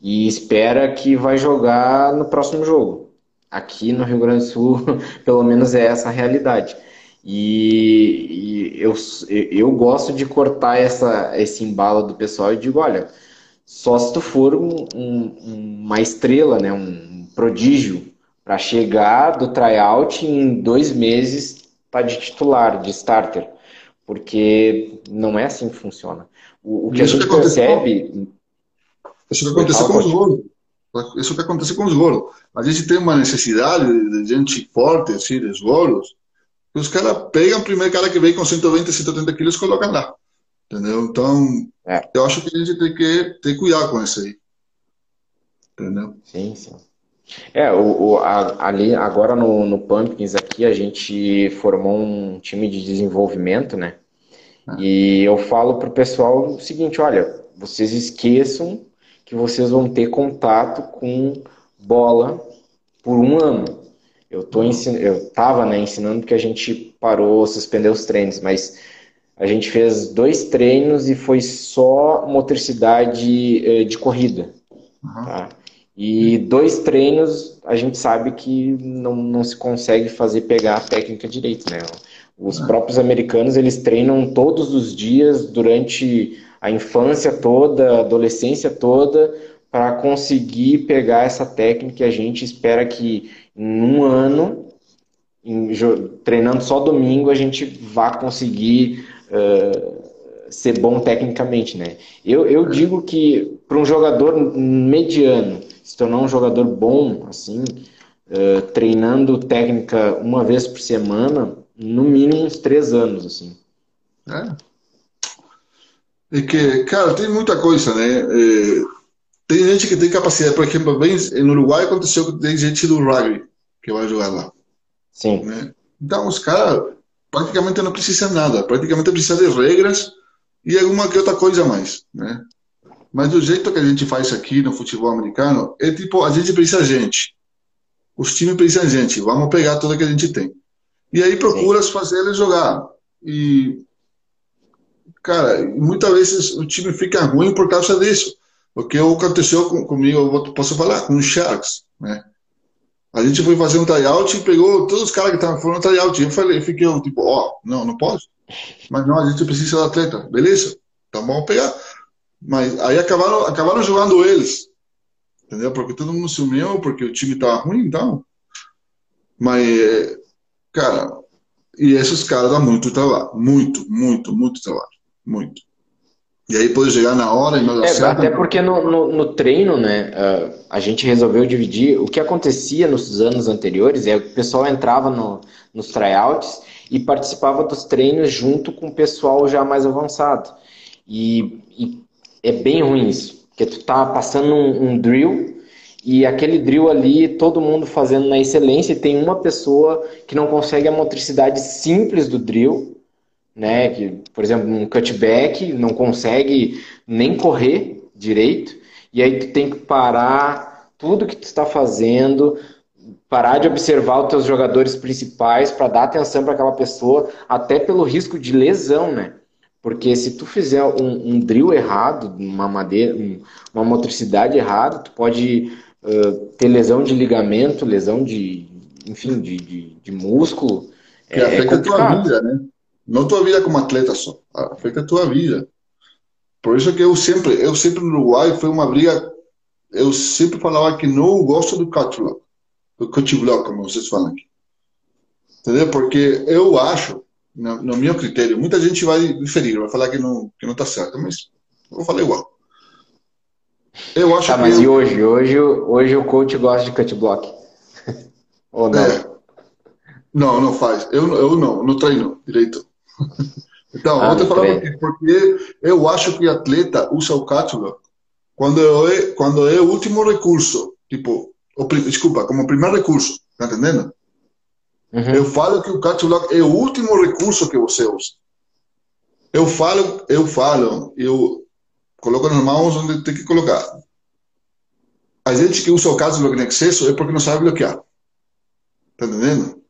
e espera que vai jogar no próximo jogo. Aqui no Rio Grande do Sul, pelo menos é essa a realidade. E, e eu, eu gosto de cortar essa, esse embalo do pessoal e digo, olha, só se tu for um, um, uma estrela, né, um prodígio, para chegar do tryout em dois meses tá de titular, de starter, porque não é assim que funciona. O, o que isso a gente que percebe... Isso que acontece com os gols. Isso que acontece com os golos. A gente tem uma necessidade de gente forte, assim, dos golos, os caras pegam o primeiro cara que vem com 120, 130 quilos e colocam lá. Entendeu? Então, é. eu acho que a gente tem que ter cuidado com isso aí. Entendeu? Sim, sim. É, o, o a, ali agora no, no Pumpkins aqui a gente formou um time de desenvolvimento, né? É. E eu falo pro pessoal o seguinte, olha, vocês esqueçam que vocês vão ter contato com bola por um ano. Eu tô ensin... eu tava né, ensinando porque a gente parou, suspendeu os treinos, mas a gente fez dois treinos e foi só motricidade eh, de corrida. Uhum. Tá? E dois treinos a gente sabe que não, não se consegue fazer pegar a técnica direito, né? Os uhum. próprios americanos eles treinam todos os dias durante a infância toda, a adolescência toda, para conseguir pegar essa técnica. A gente espera que em um ano, em, treinando só domingo, a gente vá conseguir uh, ser bom tecnicamente, né? Eu, eu digo que para um jogador mediano se tornar um jogador bom, assim, uh, treinando técnica uma vez por semana, no mínimo uns três anos, assim. É. E que, cara, tem muita coisa, né? É, tem gente que tem capacidade, por exemplo, bem, no Uruguai aconteceu que tem gente do rugby que vai jogar lá. Sim. Né? Então, os caras praticamente não precisam nada, praticamente precisam de regras e alguma que outra coisa mais, né? Mas do jeito que a gente faz aqui no futebol americano, é tipo, a gente precisa gente. Os times precisam gente. Vamos pegar tudo que a gente tem. E aí procura fazer eles jogar. E, cara, muitas vezes o time fica ruim por causa disso. Porque aconteceu com, comigo, eu posso falar, com os Sharks, né? A gente foi fazer um tryout e pegou todos os caras que estavam fazendo tryout. Eu falei, fiquei tipo, ó, oh, não, não pode. Mas não, a gente precisa de atleta. Beleza? Então vamos pegar. Mas aí acabaram, acabaram jogando eles. Entendeu? Porque todo mundo se uniu, porque o time tava ruim, então. Mas, cara, e esses caras dão muito trabalho. Muito, muito, muito trabalho. Muito. E aí pode chegar na hora e não dá é, certo. Até porque no, no, no treino, né, a gente resolveu dividir. O que acontecia nos anos anteriores é que o pessoal entrava no, nos tryouts e participava dos treinos junto com o pessoal já mais avançado. E, e é bem ruim isso. Porque tu tá passando um, um, drill e aquele drill ali, todo mundo fazendo na excelência, e tem uma pessoa que não consegue a motricidade simples do drill, né? Que, por exemplo, um cutback, não consegue nem correr direito, e aí tu tem que parar tudo que tu está fazendo, parar de observar os teus jogadores principais para dar atenção para aquela pessoa, até pelo risco de lesão, né? Porque se tu fizer um, um drill errado, uma madeira, uma motricidade errada, tu pode uh, ter lesão de ligamento, lesão de, enfim, de, de, de músculo. Que é, afeta é a tua vida, né? Não tua vida como atleta só, afeta a tua vida. Por isso que eu sempre, eu sempre no Uruguai foi uma briga, eu sempre falava que não gosto do cut block, do cut block, como vocês falam aqui. Entendeu? Porque eu acho, no, no meu critério, muita gente vai diferir, vai falar que não, que não tá certo, mas eu falar igual. Eu acho tá, que. Mas eu... e hoje? Hoje, hoje o coach gosta de cut block? Ou não? É. Não, não faz. Eu, eu não, não treino direito. Então, ah, ontem falando que porque eu acho que atleta usa o block quando é, quando é o último recurso. Tipo, o, desculpa, como primeiro recurso. Tá entendendo? Uhum. Eu falo que o cut block é o último recurso que você usa. Eu falo, eu falo, eu coloco nas mãos onde tem que colocar. A gente que usa o cut block em excesso é porque não sabe bloquear. Tá entendendo?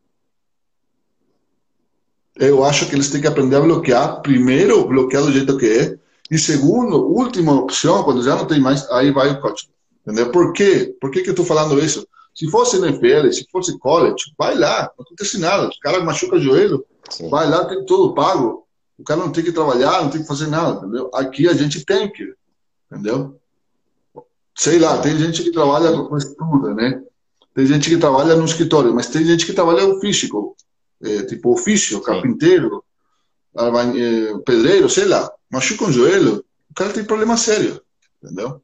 Eu acho que eles têm que aprender a bloquear. Primeiro, bloquear do jeito que é. E segundo, última opção, quando já não tem mais, aí vai o coach. Entendeu? Por quê? Por que, que eu estou falando isso? Se fosse NFL, se fosse college, vai lá, não acontece nada. O cara machuca o joelho, Sim. vai lá, tem tudo pago. O cara não tem que trabalhar, não tem que fazer nada, entendeu? Aqui a gente tem que, entendeu? Sei lá, tem gente que trabalha com estudo, né? Tem gente que trabalha no escritório, mas tem gente que trabalha no físico, é, tipo ofício, carpinteiro, é, pedreiro, sei lá. Machuca um joelho, o cara tem problema sério, entendeu?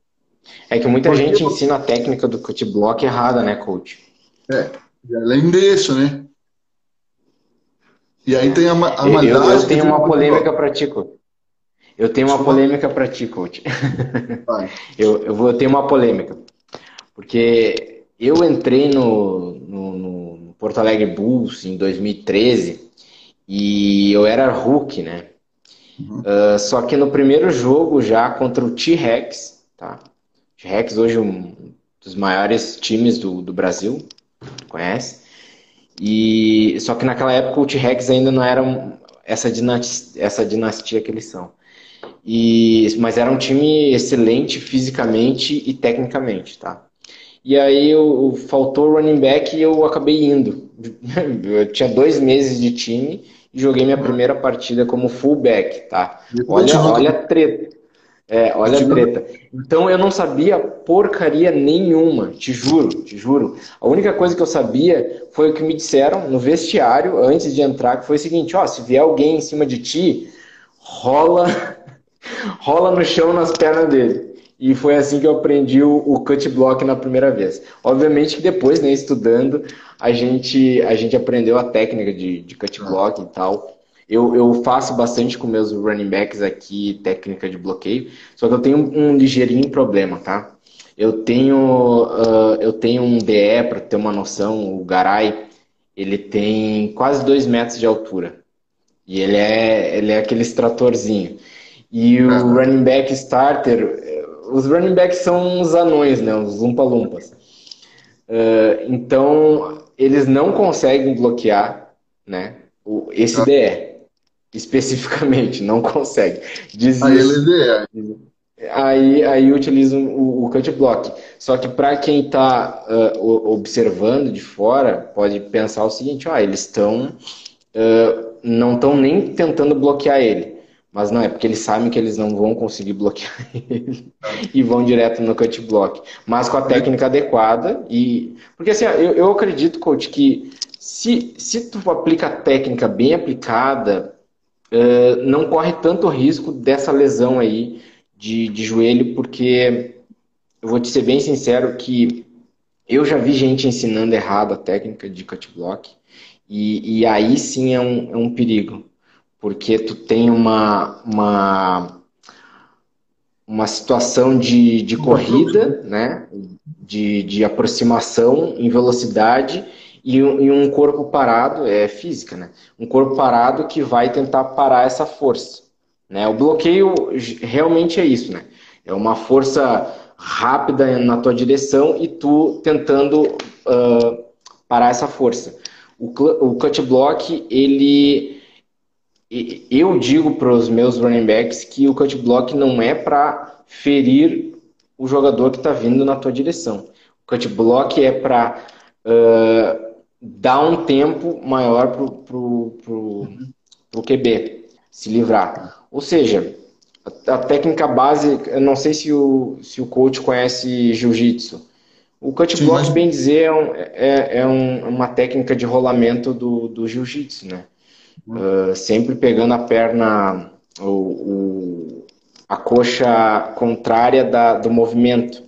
É que muita Porque gente eu... ensina a técnica do cut block errada, né, coach? É, além disso, né? E aí tem a, a maldade. Eu, eu tenho uma polêmica para ti, coach. Eu tenho uma polêmica para ti, coach. eu, eu vou ter uma polêmica. Porque eu entrei no, no, no Porto Alegre Bulls em 2013 e eu era Hulk, né? Uhum. Uh, só que no primeiro jogo já contra o T-Rex, tá? T-Rex hoje um dos maiores times do, do Brasil, conhece? E só que naquela época o T-Rex ainda não era essa dinastia, essa dinastia que eles são. E, mas era um time excelente fisicamente e tecnicamente, tá? E aí eu, faltou running back e eu acabei indo. Eu tinha dois meses de time e joguei minha primeira partida como fullback, tá? Olha, olha a treta. É, olha a treta. Então eu não sabia porcaria nenhuma, te juro, te juro. A única coisa que eu sabia foi o que me disseram no vestiário antes de entrar, que foi o seguinte, ó, se vier alguém em cima de ti, rola rola no chão nas pernas dele. E foi assim que eu aprendi o, o cut block na primeira vez. Obviamente que depois, né, estudando, a gente, a gente aprendeu a técnica de, de cut block e tal. Eu, eu faço bastante com meus running backs aqui, técnica de bloqueio, só que eu tenho um, ligeirinho problema, tá? Eu tenho, uh, eu tenho um DE, para ter uma noção, o Garay, ele tem quase dois metros de altura. E ele é, ele é aquele extratorzinho. E o uhum. running back starter, os running backs são os anões, né? Os lumpa-lumpas. Uh, então, eles não conseguem bloquear né, o, esse ah. DE. Especificamente, não consegue. Aí ele é DE. Aí, aí utilizam o, o cut block. Só que para quem está uh, observando de fora, pode pensar o seguinte: ó, eles estão. Uh, não estão nem tentando bloquear ele mas não, é porque eles sabem que eles não vão conseguir bloquear ele e vão direto no cut block. Mas com a técnica adequada e. Porque assim, eu, eu acredito, coach, que se, se tu aplica a técnica bem aplicada, uh, não corre tanto risco dessa lesão aí de, de joelho, porque eu vou te ser bem sincero que eu já vi gente ensinando errado a técnica de cut block. E, e aí sim é um, é um perigo porque tu tem uma, uma, uma situação de, de corrida, né? de, de aproximação em velocidade e um, e um corpo parado, é física, né? Um corpo parado que vai tentar parar essa força. Né? O bloqueio realmente é isso, né? É uma força rápida na tua direção e tu tentando uh, parar essa força. O, o cut block, ele eu digo para os meus running backs que o cut block não é para ferir o jogador que está vindo na tua direção. cut block é para uh, dar um tempo maior pro, pro, pro, pro QB se livrar. Ou seja, a, técnica base, eu não sei se o, se o coach conhece jiu-jitsu. O cut block, bem dizer, é, um, é, é um, uma técnica de rolamento do, do jiu-jitsu, né? Uhum. Uh, sempre pegando a perna, o, o, a coxa contrária da, do movimento.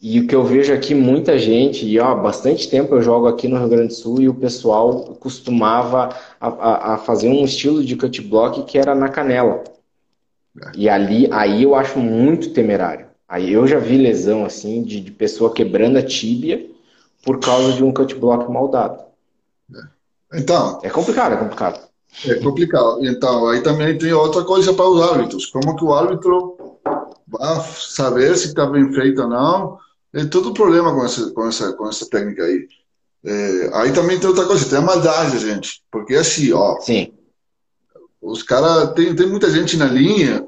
E o que eu vejo aqui, muita gente, e ó, bastante tempo eu jogo aqui no Rio Grande do Sul e o pessoal costumava a, a, a fazer um estilo de cut block que era na canela. É. E ali, aí eu acho muito temerário. Aí eu já vi lesão assim de, de pessoa quebrando a tíbia por causa de um cut block mal dado. É. Então. É complicado, é complicado. É complicado. Então, aí também tem outra coisa para os árbitros. Como que o árbitro vai saber se está bem feito ou não? É todo problema com essa, com essa, com essa técnica aí. É, aí também tem outra coisa, tem a maldade, gente. Porque assim, ó. Sim. Os caras. Tem, tem muita gente na linha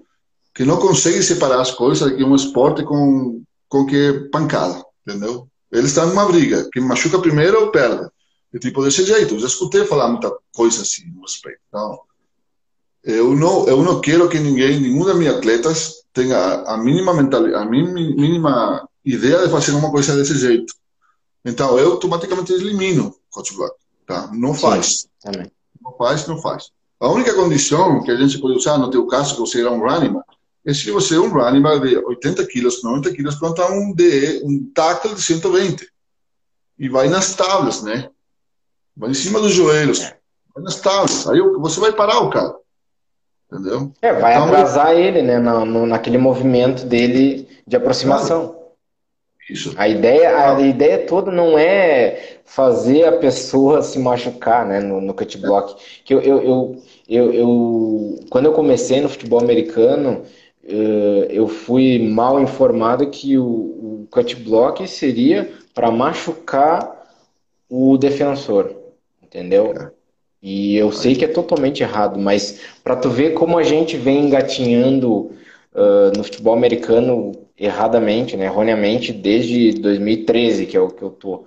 que não consegue separar as coisas que um esporte com, com que é pancada, entendeu? Eles estão numa briga. Quem machuca primeiro perde. E tipo, desse jeito. Eu já escutei falar muita coisa assim no respeito. Então, eu não, eu não quero que ninguém, nenhum dos meus atletas, tenha a mínima mentalidade, a mínima ideia de fazer uma coisa desse jeito. Então, eu automaticamente elimino o coach block. Tá? Não faz. Sim, não faz, não faz. A única condição que a gente pode usar, no teu caso, que você era um running man, é se você é um running back de 80 quilos, 90 quilos, plantar um DE, um tackle de 120. E vai nas tábuas, né? Vai em cima dos joelhos. Vai nas tábuas. Aí você vai parar o cara. Entendeu? É, vai então, atrasar ele, né? Na, no, naquele movimento dele de aproximação. Isso. A ideia, a ideia toda não é fazer a pessoa se machucar, né? No, no cut block. Que eu, eu, eu, eu, eu, quando eu comecei no futebol americano, eh, eu fui mal informado que o, o cut block seria para machucar o defensor, entendeu? É. E eu sei que é totalmente errado, mas para tu ver como a gente vem engatinhando uh, no futebol americano erradamente, né, erroneamente, desde 2013, que é o que eu tô.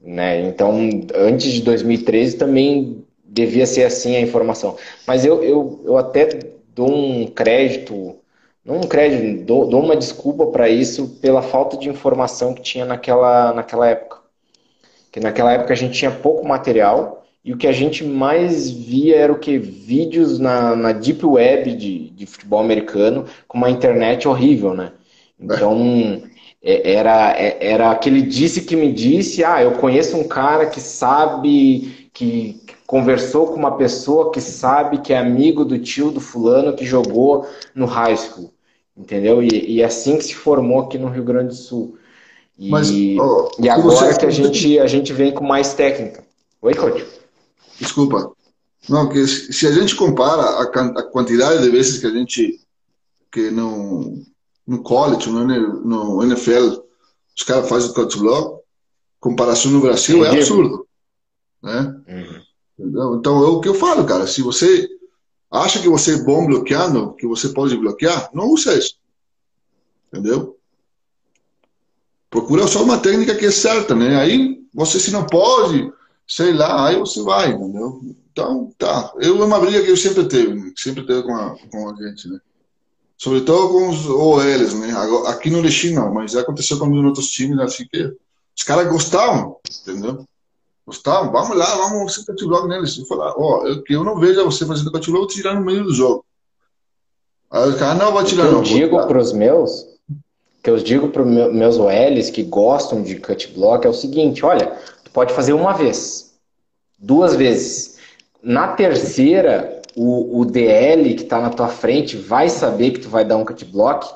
Né? Então, antes de 2013 também devia ser assim a informação. Mas eu, eu, eu até dou um crédito não um crédito, dou, dou uma desculpa para isso pela falta de informação que tinha naquela, naquela época. Que naquela época a gente tinha pouco material e o que a gente mais via era o que? Vídeos na, na deep web de, de futebol americano com uma internet horrível, né? Então, é, era, é, era aquele disse que me disse, ah, eu conheço um cara que sabe, que, conversou com uma pessoa que sabe que é amigo do tio do fulano que jogou no high school, entendeu? E, e é assim que se formou aqui no Rio Grande do Sul. E, Mas, oh, e agora que a gente, a gente vem com mais técnica. Oi, coach? Desculpa. Não, que se a gente compara a, a quantidade de vezes que a gente que no, no college, no, no NFL, os caras fazem o cut block, comparação no Brasil é absurdo. Né? Uhum. Então é o que eu falo, cara. Se você acha que você é bom bloqueando, que você pode bloquear, não use isso. Entendeu? Procura só uma técnica que é certa, né? Aí você se não pode, sei lá, aí você vai, entendeu? Então, tá. Eu é uma briga que eu sempre teve, né? sempre teve com a, com a gente, né? Sobretudo com os OLs, né? Aqui no Lexim não, mas já aconteceu em outros times, assim que os caras gostavam, entendeu? Gustavo, vamos lá, vamos fazer cut log neles. Eu falar, ó, eu, que eu não vejo você fazendo cut log, eu vou tirar no meio do jogo. Aí o cara, não, vai tirar o que eu digo para os meus, que eu digo para os meus OLs que gostam de cut block é o seguinte, olha, tu pode fazer uma vez, duas vezes. Na terceira, o, o DL que está na tua frente vai saber que tu vai dar um cut block,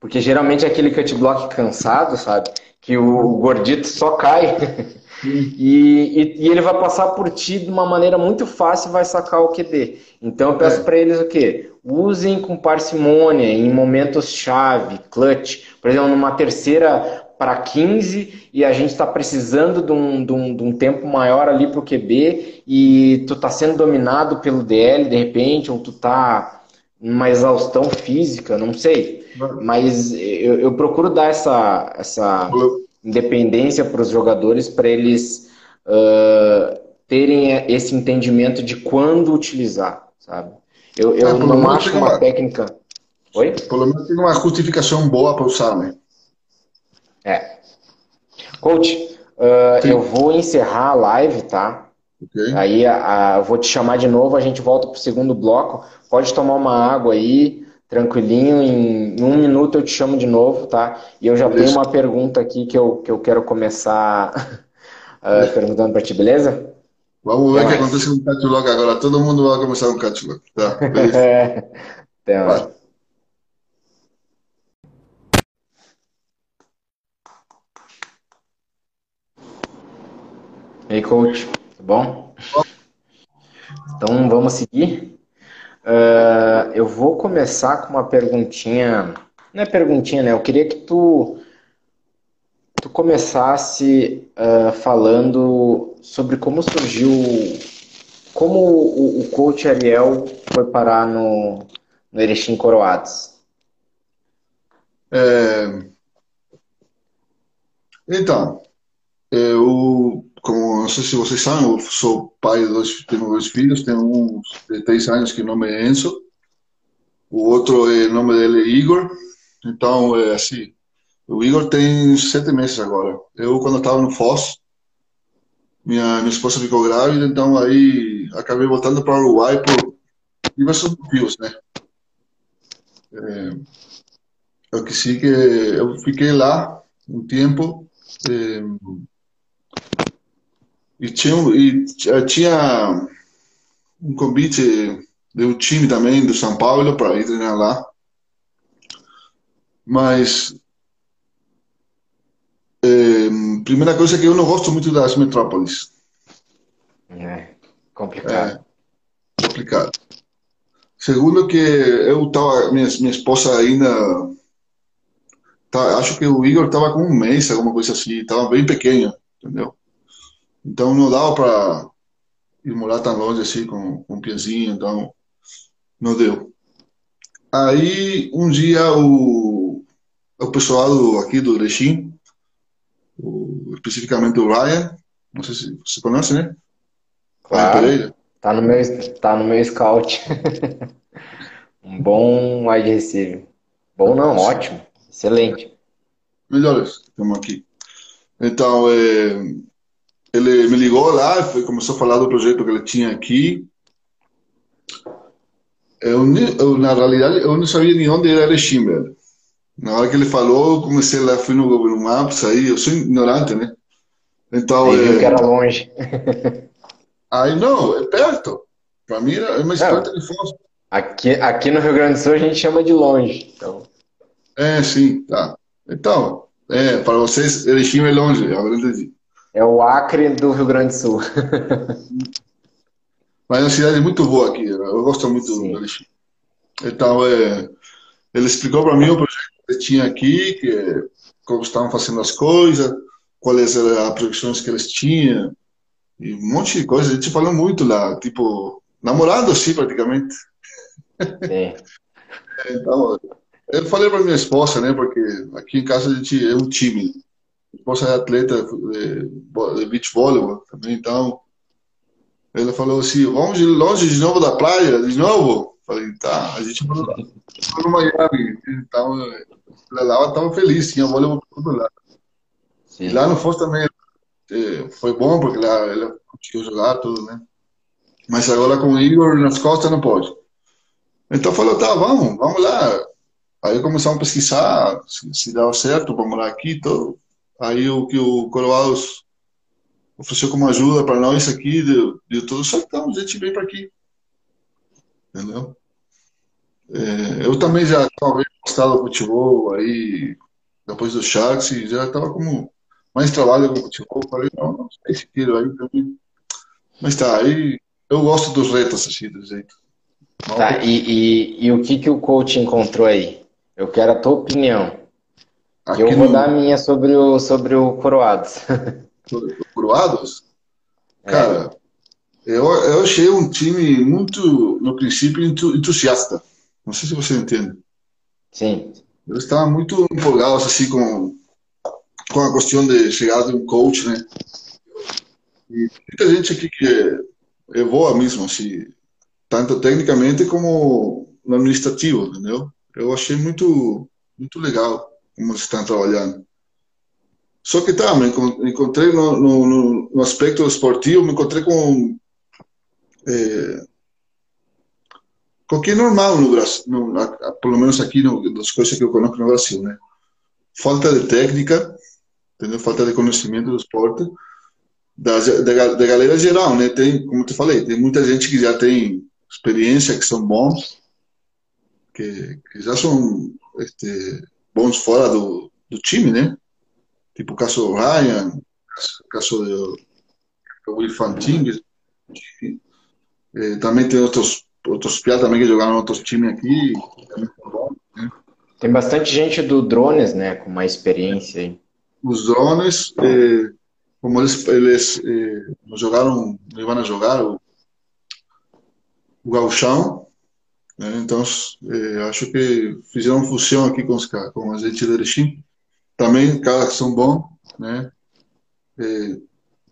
porque geralmente é aquele cut block cansado, sabe? Que o, o gordito só cai. E, e, e, ele vai passar por ti de uma maneira muito fácil e vai sacar o QB. Então eu peço é. para eles o quê? Usem com parcimônia em momentos-chave, clutch. Por exemplo, numa terceira para 15 e a gente está precisando de um, de, um, de um, tempo maior ali para o QB e tu está sendo dominado pelo DL de repente, ou tu está numa exaustão física, não sei. Mas eu, eu procuro dar essa, essa independência para os jogadores para eles uh, terem esse entendimento de quando utilizar, sabe? Eu, eu é, não acho uma, uma técnica. Oi? Pelo menos tem uma justificação boa para usar, né? É. Coach, uh, eu vou encerrar a live, tá? Okay. Aí a, a, eu vou te chamar de novo, a gente volta para o segundo bloco. Pode tomar uma água aí, tranquilinho. Em, em, um minuto eu te chamo de novo, tá? E eu já beleza. tenho uma pergunta aqui que eu, que eu quero começar uh, perguntando para ti, beleza? Vamos ver o que acontece com o Catulog agora. Todo mundo vai começar com o Catulog. Tá, beleza. Até mais. E aí, coach, tudo bom? Então, vamos seguir? Uh, eu vou começar com uma perguntinha. Não é perguntinha, né? Eu queria que tu, tu começasse uh, falando sobre como surgiu. Como o, o coach Ariel foi parar no, no Erechim Coroados. É... Então, eu como não sei se vocês sabem, eu sou pai de dois, tenho dois filhos, tenho um de três anos que o nome é Enzo, o outro o nome dele é Igor. Então, é assim, o Igor tem sete meses agora. Eu, quando estava no Foz, minha, minha esposa ficou grávida, então aí acabei voltando para o Uruguai por diversos motivos, né? É, eu que eu fiquei lá um tempo. É, e tinha, e tinha um convite do time também do São Paulo para ir treinar lá. Mas é, primeira coisa é que eu não gosto muito das metrópoles. É complicado. É, complicado. Segundo que eu tava, minha, minha esposa ainda, tá, acho que o Igor tava com um mês, alguma coisa assim, tava bem pequeno, entendeu? Então não dava para ir morar tão longe assim com, com um piazinho, então não deu. Aí um dia o, o pessoal do, aqui do Erechim, o, especificamente o Ryan, não sei se você conhece, né? Claro, tá no meu, tá no meu scout. um bom wide receiver. Bom não, ótimo, excelente. Melhores estamos aqui. Então, é, ele me ligou lá, foi, começou a falar do projeto que ele tinha aqui. Eu, eu, na realidade, eu não sabia nem onde era Erechim, velho. Na hora que ele falou, eu comecei lá, fui no Google Maps, aí eu sou ignorante, né? Então, viu é... que era longe. aí, não, é perto. Para mim, é uma escada de foz. Aqui, aqui no Rio Grande do Sul a gente chama de longe. Então. É, sim, tá. Então, é, para vocês, Erechim é longe, agora entendi. É o Acre do Rio Grande do Sul. Mas é uma cidade muito boa aqui. Né? Eu gosto muito Sim. do Alexandre. Então, é, ele explicou para mim o projeto que tinha aqui, que, como estavam fazendo as coisas, quais eram as projeções que eles tinham, e um monte de coisa. A gente falou muito lá, tipo, namorado assim, praticamente. Sim. então, eu falei para minha esposa, né, porque aqui em casa a gente é um time esposa é atleta de, beach volley também, então ela falou assim, vamos de longe de novo da praia, de novo? Falei, tá, a gente foi no Miami, então ela estava feliz, tinha vôlei por todo lado. Sim. E lá no Foz também é, foi bom, porque lá ela conseguiu jogar tudo, né? Mas agora com o Igor nas costas não pode. Então falou, tá, vamos, vamos lá. Aí começamos a pesquisar se, se dava certo para morar aqui e tudo. Aí o que o Coroados ofereceu como ajuda para nós aqui, deu, deu tudo, que então, a gente veio para aqui. Entendeu? É, eu também já estava gostado do futebol, aí depois do Sharks, já estava como mais trabalho com futebol. Falei, não, não sei se tiro aí também. Mas tá, aí eu gosto dos retos assim, do jeito. Tá, e, e, e o que, que o coach encontrou aí? Eu quero a tua opinião. Aqui eu vou no... dar a minha sobre o, sobre o Coroados. Sobre o Coroados? É. Cara, eu, eu achei um time muito, no princípio, entusiasta. Não sei se você entende. Sim. Eu estava muito empolgado assim, com, com a questão de chegar de um coach, né? E muita gente aqui que é, é boa mesmo, assim, tanto tecnicamente como no administrativo, entendeu? Eu achei muito, muito legal como eles estão trabalhando. Só que tá, me encontrei no, no, no aspecto esportivo, me encontrei com é, com que é normal no Brasil, no, pelo menos aqui no, das coisas que eu conheço no Brasil, né? Falta de técnica, entendeu? Falta de conhecimento do esporte da, da, da galera geral, né? Tem, como te falei, tem muita gente que já tem experiência, que são bons, que, que já são este, bons fora do, do time, né? Tipo o caso do Ryan, o caso do, Will Fantin, eh, também tem outros outros piá também que jogaram em outros times aqui. Né? Tem bastante gente do drones, né, com mais experiência aí. Os drones, eh, como eles, eles eh, jogaram, iam a jogar o, o gauchão, né? então eh, acho que fizeram fusão aqui com os com a gente de Erechim. Também caras são bons, né? Eh,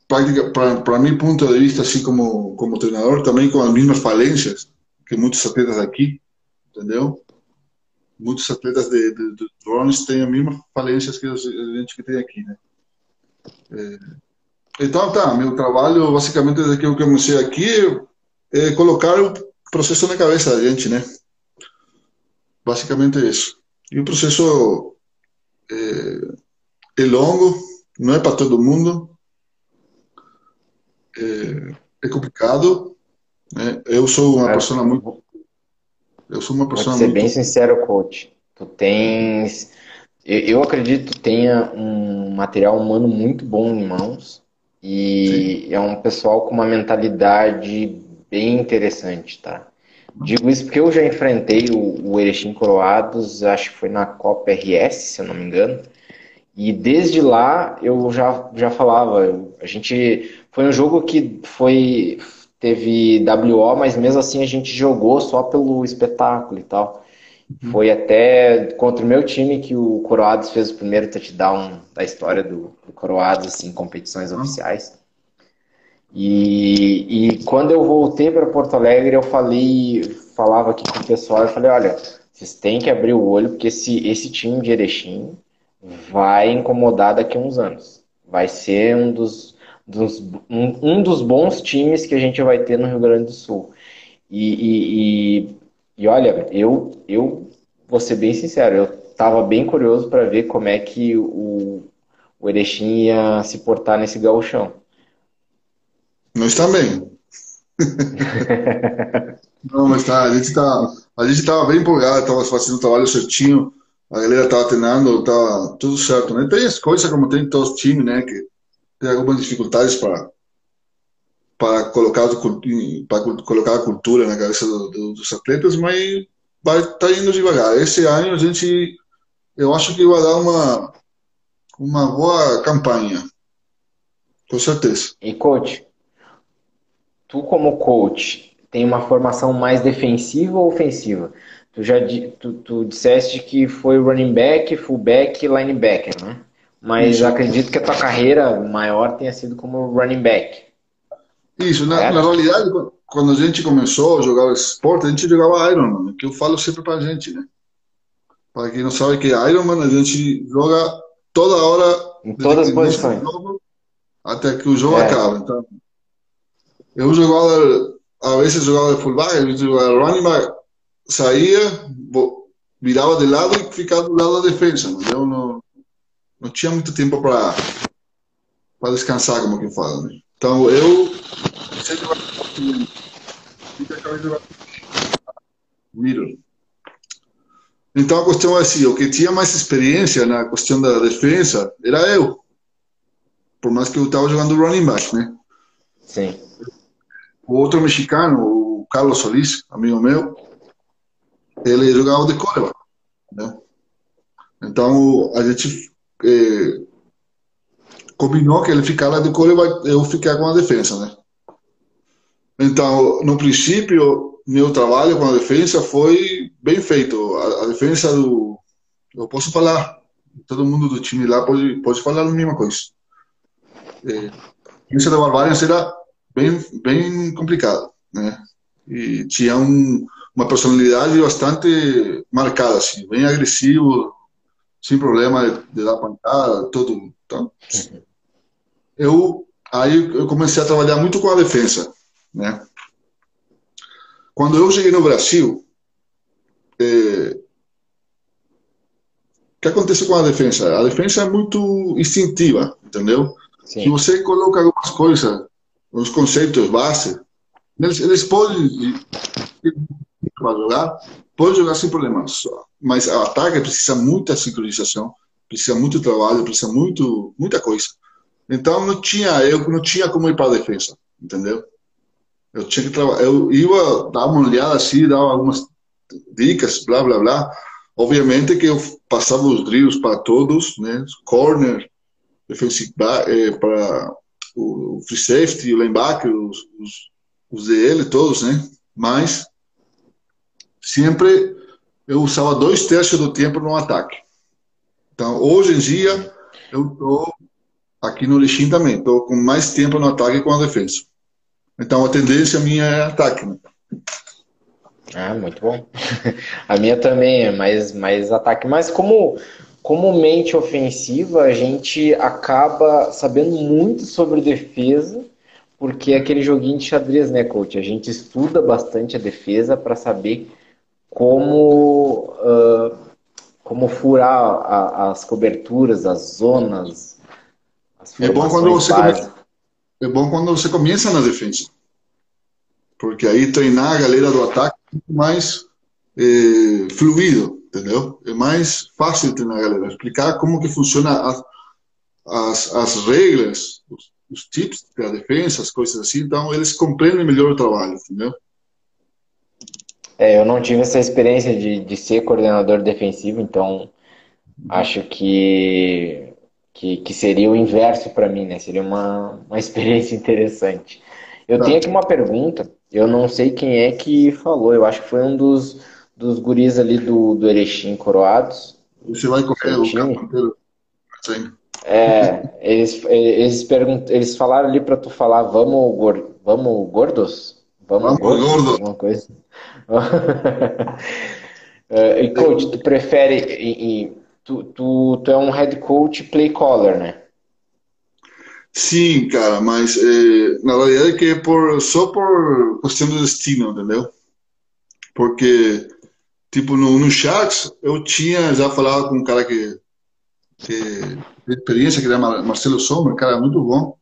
para mim, ponto de vista, assim como como treinador, também com as mesmas falências que muitos atletas aqui, entendeu? Muitos atletas de, de, de drones têm as mesmas falências que a gente que tem aqui, né? É, então, tá, meu trabalho, basicamente, desde que eu comecei aqui, é colocar processo na cabeça da gente, né? Basicamente isso. E o processo é, é longo, não é para todo mundo, é, é complicado, né? Eu sou uma é, pessoa muito. Eu sou uma pessoa Vou ser muito... bem sincero, coach. Tu tens. Eu acredito que tenha um material humano muito bom em mãos e Sim. é um pessoal com uma mentalidade bem interessante, tá? Digo isso porque eu já enfrentei o, o Erechim Coroados, acho que foi na Copa RS, se eu não me engano. E desde lá eu já, já falava, a gente foi um jogo que foi teve WO, mas mesmo assim a gente jogou só pelo espetáculo e tal. Uhum. Foi até contra o meu time que o Coroados fez o primeiro touchdown da história do, do Coroados assim, em competições uhum. oficiais. E, e quando eu voltei para Porto Alegre, eu falei, falava aqui com o pessoal, eu falei, olha, vocês têm que abrir o olho, porque esse, esse time de Erechim vai incomodar daqui a uns anos. Vai ser um dos dos, um, um, dos bons times que a gente vai ter no Rio Grande do Sul. E, e, e, e olha, eu, eu vou ser bem sincero, eu estava bem curioso para ver como é que o, o Erechim ia se portar nesse gauchão. Nós também. Não, mas tá, a gente tá, a gente tava bem empolgado, tava fazendo o trabalho certinho, a galera tava treinando, tava tudo certo, né? Tem as coisas como tem todos os times, né? Que tem algumas dificuldades para para colocar para colocar a cultura na cabeça do, do, dos atletas, mas vai tá indo devagar. Esse ano a gente eu acho que vai dar uma uma boa campanha, com certeza. E coach, tu como coach tem uma formação mais defensiva ou ofensiva? Tu já tu, tu disseste que foi running back, fullback, linebacker, né? mas Isso. acredito que a tua carreira maior tenha sido como running back. Isso, na, na, realidade, quando a gente começou a jogar esporte, a gente jogava Ironman, que eu falo sempre pra gente, né? Para quem não sabe que é Ironman, a gente joga toda hora. Em todas as posições. Até que o jogo é. acaba. Então, eu jogava, a vezes jogava fullback, a vezes jogava running back, saía, virava de lado e ficava do lado da defesa. Eu não, não tinha muito tempo para para descansar, como que fala, né? Então eu sempre Miro. Então a questão é assim, o que tinha mais experiência na questão da defesa era eu. Por mais que eu estava jogando running back, né? Sim. O outro mexicano, o Carlos Solis, amigo meu, ele jogava de quarterback, né? Então a gente eh, combinou que ele ficar lá de e eu ficar com a defesa, né? Então, no princípio, meu trabalho com a defesa foi bem feito. A, a defesa do, eu posso falar, todo mundo do time lá pode, pode falar a mesma coisa. É, esse da Barbarians era bem, bem complicado, né? E tinha um, uma personalidade bastante marcada, assim, bem agressivo, sem problema de, dar pancada, tudo. Então, eu aí eu comecei a trabalhar muito com a defesa, né? Quando eu cheguei no Brasil, é, o que acontece com a defesa? A defesa é muito instintiva, entendeu? Sim. Se você coloca algumas coisas, os conceitos base, eles, eles podem jogar, pode jogar sem problemas. Mas o ataque precisa muita sincronização, precisa muito trabalho, precisa muito muita coisa. Então não tinha eu não tinha como ir para a defesa, entendeu? Eu tinha que trabalhar, eu ia dar uma olhada assim, dar algumas dicas, blá blá blá. Obviamente que eu passava os drills para todos, né? Corner, defensive back, eh, para o free safety, o linebacker, os, os, os DL todos, né? Mas sempre eu usava dois terços do tempo no ataque. Então, hoje em dia, eu estou aqui no Lixim também, estou com mais tempo no ataque que com a defesa. Então, a tendência minha é ataque. Né? Ah, muito bom. A minha também é mais, mais ataque. Mas como, como mente ofensiva, a gente acaba sabendo muito sobre defesa, porque é aquele joguinho de xadrez, né, coach? A gente estuda bastante a defesa para saber como, uh, como furar a, as coberturas, as zonas. As é bom quando você começa, é bom quando você começa na defesa, porque aí treinar a galera do ataque é muito mais é, fluido, entendeu? É mais fácil treinar a galera, explicar como que funciona as, as, as regras, os, os tips da defesa, as coisas assim, então eles compreendem melhor o trabalho, entendeu? É, eu não tive essa experiência de, de ser coordenador defensivo, então acho que, que, que seria o inverso para mim, né? Seria uma, uma experiência interessante. Eu tá. tenho aqui uma pergunta, eu não sei quem é que falou, eu acho que foi um dos, dos guris ali do, do Erechim Coroados. Você vai correr o campo Sim. É, eles, eles, pergunt, eles falaram ali para tu falar, vamos, vamos gordos? Vamos, vamos gordos? gordo. Alguma coisa. e coach, tu prefere. E, e, tu, tu, tu é um head coach play caller, né? Sim, cara, mas é, na verdade é que é por, só por questão do destino, entendeu? Porque, tipo, no, no eu tinha já falado com um cara que, que experiência, que era Marcelo Sommer, cara muito bom,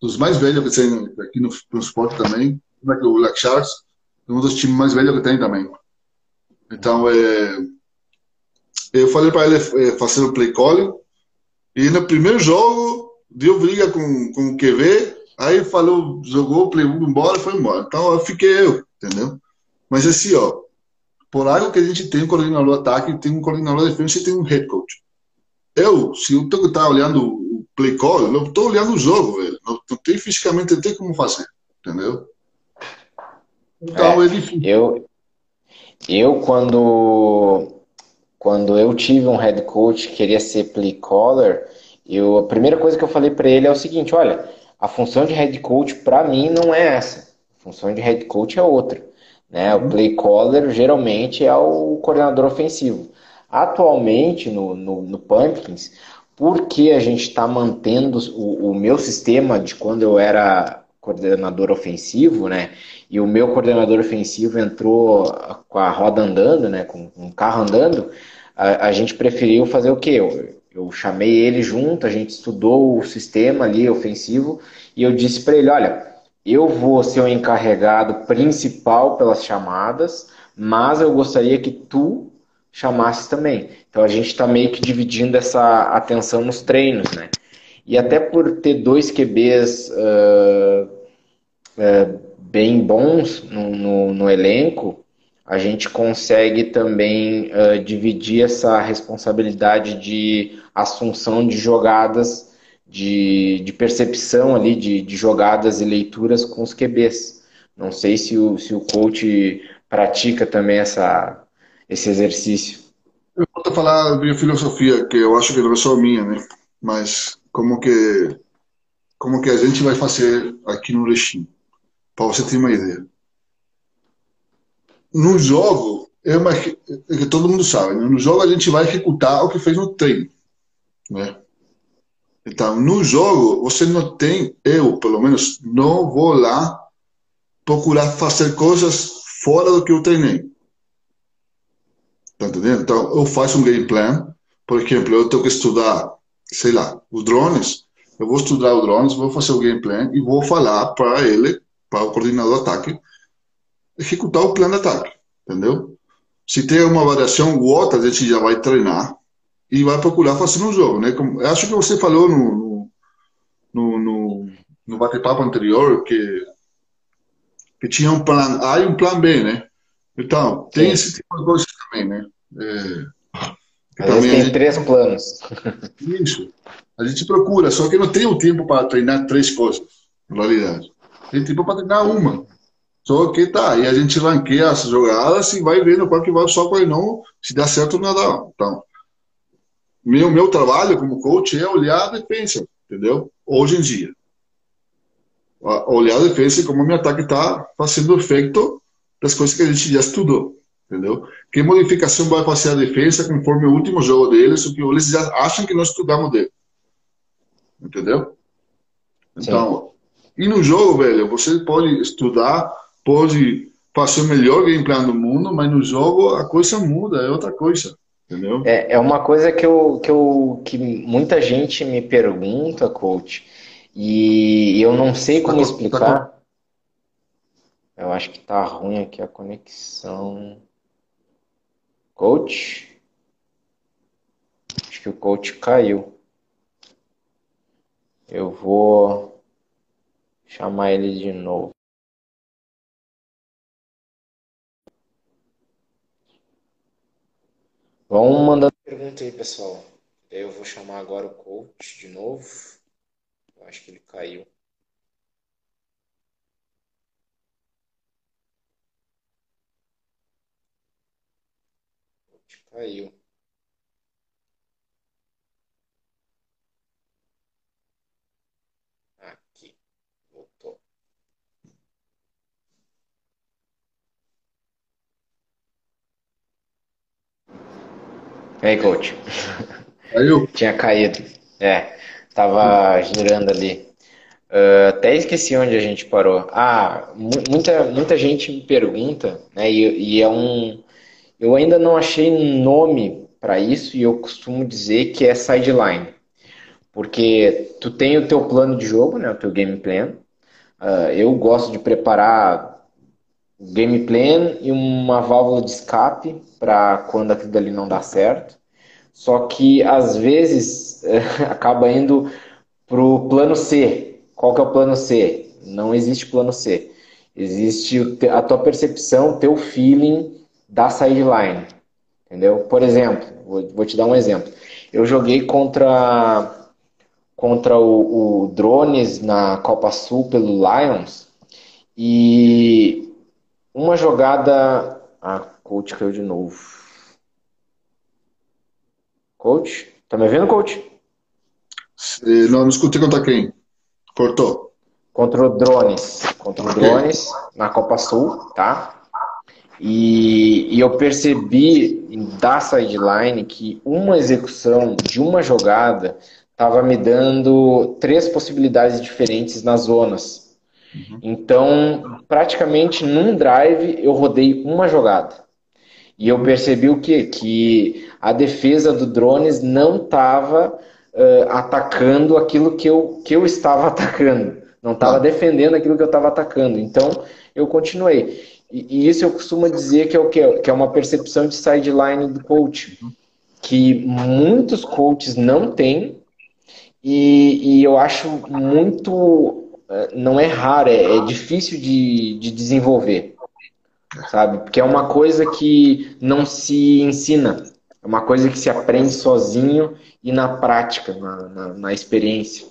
dos mais velhos que tem aqui no, no esporte também, o Black Sharks, um dos times mais velhos que tem também. Então, é, eu falei para ele é, fazer o play calling, e no primeiro jogo deu briga com, com o QV, aí falou, jogou o play embora foi embora. Então, eu fiquei eu, entendeu? Mas assim, ó, por algo que a gente tem um coordenador de ataque, tem um coordenador de defesa e tem um head coach. Eu, se eu tenho que estar olhando o play call, eu estou olhando o jogo, velho. Não, não tem fisicamente, não tem como fazer, entendeu? Então, é, ele... Eu, eu quando, quando eu tive um head coach que queria ser play caller, eu, a primeira coisa que eu falei para ele é o seguinte, olha, a função de head coach para mim não é essa. A função de head coach é outra. Né? O play caller geralmente é o coordenador ofensivo. Atualmente no, no, no Pumpkins, porque a gente está mantendo o, o meu sistema de quando eu era coordenador ofensivo, né? e o meu coordenador ofensivo entrou com a roda andando, né, com, o carro andando, a, a, gente preferiu fazer o quê? Eu, eu chamei ele junto, a gente estudou o sistema ali ofensivo e eu disse para ele, olha, eu vou ser o encarregado principal pelas chamadas, mas eu gostaria que tu chamasses também. Então a gente está meio que dividindo essa atenção nos treinos, né? E até por ter dois QBs uh, uh, bem bons no, no, no elenco, a gente consegue também uh, dividir essa responsabilidade de assunção de jogadas, de, de percepção ali de, de jogadas e leituras com os QBs. Não sei se o, se o coach pratica também essa, esse exercício. Eu a falar a minha filosofia, que eu acho que não é só minha, né? Mas como que como que a gente vai fazer aqui no regime, para você ter uma ideia. No jogo, é, uma, é que todo mundo sabe, né? no jogo a gente vai executar o que fez no treino, né? Então, no jogo, você não tem, eu pelo menos, não vou lá procurar fazer coisas fora do que eu treinei. Tá entendendo? Então, eu faço um game plan, por exemplo, eu tenho que estudar, sei lá, os drones, eu vou estudar os drones, vou fazer o game plan e vou falar para ele, para o coordenador de ataque, executar o plano de ataque, entendeu? Se tem uma variação ou outra, a gente já vai treinar e vai procurar fazer no jogo, né? Como, acho que você falou no, no, no, no bate-papo anterior que, que tinha um plano A e um plano B, né? Então, tem Sim. esse tipo de coisa também, né? É, também tem gente... três planos. Isso. A gente procura, só que não tem o tempo para treinar três coisas, na realidade. Tem tempo para treinar uma. Só que tá, e a gente ranqueia as jogadas e vai vendo qual que vai só, qual não, se dá certo ou não dá. Então, meu, meu trabalho como coach é olhar a defesa, entendeu? Hoje em dia. Olhar a defesa e como o meu ataque está fazendo efeito das coisas que a gente já estudou, entendeu? Que modificação vai fazer a defesa conforme o último jogo deles, o que eles já acham que nós estudamos dele. Entendeu? Então, Sim. e no jogo, velho, você pode estudar, pode fazer o melhor gameplay do mundo, mas no jogo a coisa muda, é outra coisa. Entendeu? É, é uma coisa que, eu, que, eu, que muita gente me pergunta, coach, e eu não sei como tá, explicar. Tá, eu acho que tá ruim aqui a conexão. Coach? Acho que o coach caiu. Eu vou chamar ele de novo. Vão mandando pergunta aí, pessoal. Eu vou chamar agora o coach de novo. Eu acho que ele caiu. O coach caiu. E aí, coach? Caiu? Tinha caído. É, tava girando ali. Uh, até esqueci onde a gente parou. Ah, muita, muita gente me pergunta, né? E, e é um. Eu ainda não achei nome para isso e eu costumo dizer que é sideline. Porque tu tem o teu plano de jogo, né? O teu game plan. Uh, eu gosto de preparar game plan e uma válvula de escape para quando aquilo dali não dá certo. Só que às vezes acaba indo para o plano C. Qual que é o plano C? Não existe plano C. Existe a tua percepção, teu feeling da sideline. Entendeu? Por exemplo, vou, vou te dar um exemplo. Eu joguei contra contra o, o Drones na Copa Sul pelo Lions e uma jogada. Ah, coach caiu de novo. Coach? Tá me vendo, coach? Não, não escutei contra quem. Cortou. Contra o Drones. Contra o Drones na Copa Sul, tá? E, e eu percebi da sideline que uma execução de uma jogada estava me dando três possibilidades diferentes nas zonas. Uhum. Então, praticamente num drive eu rodei uma jogada. E eu percebi o quê? Que a defesa do drones não estava uh, atacando aquilo que eu, que eu estava atacando. Não estava ah. defendendo aquilo que eu estava atacando. Então, eu continuei. E, e, isso eu costumo dizer que é o quê? Que é uma percepção de sideline do coach. Que muitos coaches não têm. E, e eu acho muito. Não é raro, é, é difícil de, de desenvolver sabe? Porque é uma coisa que não se ensina, é uma coisa que se aprende sozinho e na prática, na, na, na experiência.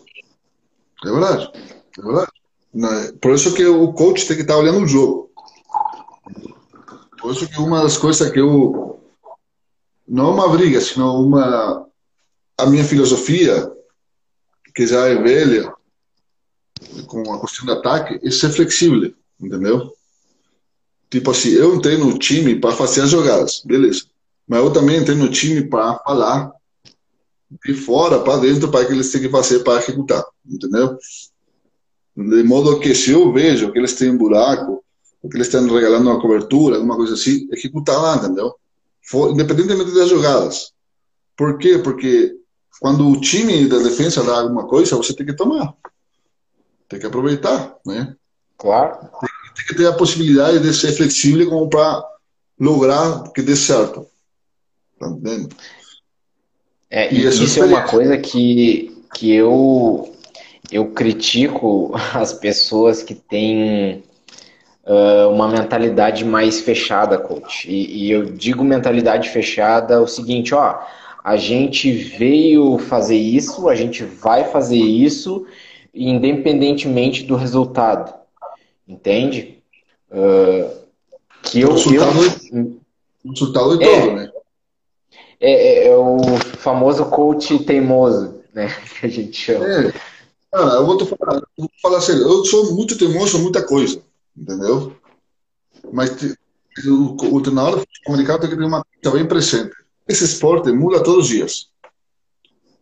É verdade, é verdade. Por isso que o coach tem que estar olhando o jogo. Por isso que uma das coisas que eu não uma briga, sino uma a minha filosofia que já é velha com a questão do ataque é ser flexível, entendeu? Tipo assim, eu entrei no time para fazer as jogadas, beleza. Mas eu também entrei no time para falar de fora para dentro para que eles têm que fazer para executar, entendeu? De modo que se eu vejo que eles têm um buraco, que eles estão regalando uma cobertura, alguma coisa assim, executar lá, entendeu? For, independentemente das jogadas. Por quê? Porque quando o time da defesa dá alguma coisa, você tem que tomar. Tem que aproveitar, né? Claro. Tem, que ter a possibilidade de ser flexível como para lograr que dê certo. Tá entendendo? É, e isso é uma coisa que, que eu, eu critico as pessoas que têm uh, uma mentalidade mais fechada, coach. E, e, eu digo mentalidade fechada o seguinte, ó, a gente veio fazer isso, a gente vai fazer isso, independentemente do resultado. Entende? Uh, que eu, eu, o é, todo, né? É, é, é, o famoso coach teimoso, né? Que a gente chama. É. Cara, eu vou te falar, eu vou falar assim, eu sou muito teimoso em muita coisa, entendeu? Mas o, o treinador comunicado tem que ter uma coisa bem presente. Esse esporte muda todos os dias.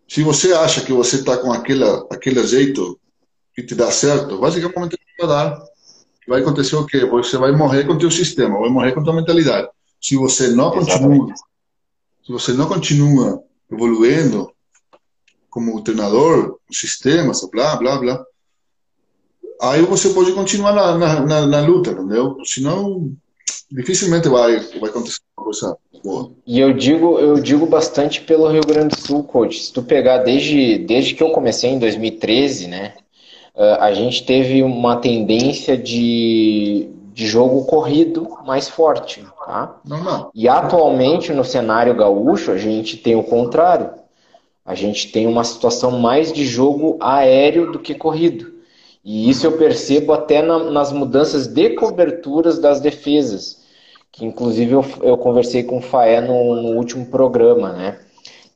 Se você acha que você está com aquele, aquele jeito que te dá certo, basicamente vai dar. Vai acontecer o quê? Você vai morrer com o teu sistema, vai morrer com a tua mentalidade. Se você não continua se você não continua evoluindo como treinador, sistemas, blá, blá, blá, aí você pode continuar na, na, na, na luta, entendeu? Senão, dificilmente vai, vai acontecer uma coisa boa. E eu digo, eu digo bastante pelo Rio Grande do Sul, coach. Se tu pegar desde, desde que eu comecei em 2013, né? Eh, a gente teve uma tendência de, de jogo corrido mais forte. Tá? Normal. E atualmente no cenário gaúcho a gente tem o contrário. A gente tem uma situação mais de jogo aéreo do que corrido. E isso eu percebo até na, nas mudanças de coberturas das defesas. Que inclusive eu, eu conversei com o Faé no, no último programa, né?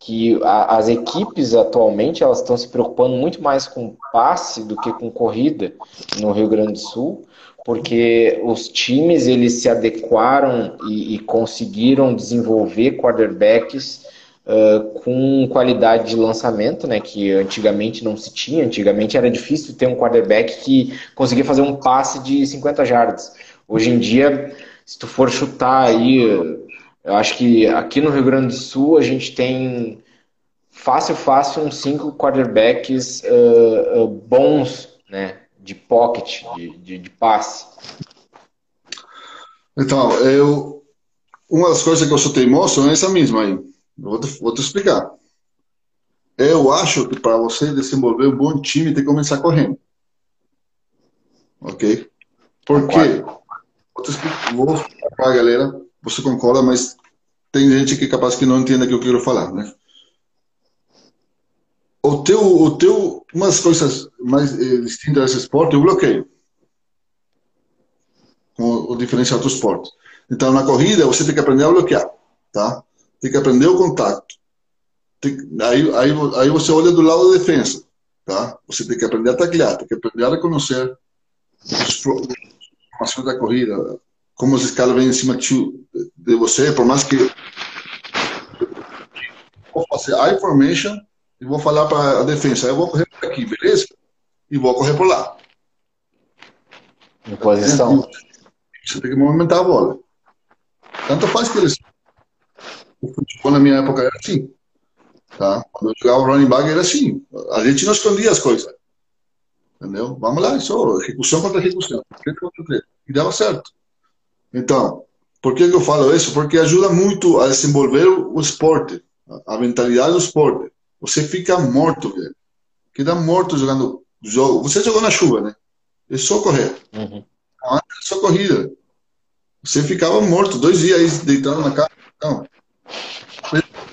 Que a, as equipes atualmente elas estão se preocupando muito mais com passe do que com corrida no Rio Grande do Sul, porque os times eles se adequaram e, e conseguiram desenvolver quarterbacks uh, com qualidade de lançamento, né, que antigamente não se tinha. Antigamente era difícil ter um quarterback que conseguia fazer um passe de 50 jardas. Hoje em dia, se tu for chutar aí, eu acho que aqui no Rio Grande do Sul a gente tem fácil, fácil uns cinco quarterbacks uh, uh, bons, né, de pocket, de, de, de passe? Então, eu, uma das coisas que eu sou teimoso é essa mesma aí. Vou te, vou te explicar. Eu acho que para você desenvolver um bom time tem que começar correndo. Ok? Por quê? Vou, te explicar, para a galera, você concorda, mas tem gente que é capaz que não entenda o que eu quero falar, né? o teu, o teu, uma das coisas mais eh, distintas desse esporte o bloqueio, o, o diferencial do esporte. Então, na corrida, você tem que aprender a bloquear, tá? Tem que aprender o contato. Tem, aí, aí, aí você olha do lado da defesa, tá? Você tem que aprender a taclear, tem que aprender a reconhecer as informações da corrida, como os caras vêm em cima de, você, por mais que vou fazer I formation e vou falar para a defesa, eu vou correr por aqui, beleza? E vou correr por lá. Em posição. Você tem que movimentar a bola. Tanto faz que eles. O futebol na minha época era assim. Tá? Quando eu jogava running back era assim. A gente não escondia as coisas. Entendeu? Vamos lá, só execução contra execução. E dava certo. Então, por que, que eu falo isso? Porque ajuda muito a desenvolver o esporte, a mentalidade do esporte. Você fica morto, velho. Queda morto jogando jogo. Você jogou na chuva, né? É só correr. Uhum. Não é só corrida. Você ficava morto dois dias aí deitado na cama. Não.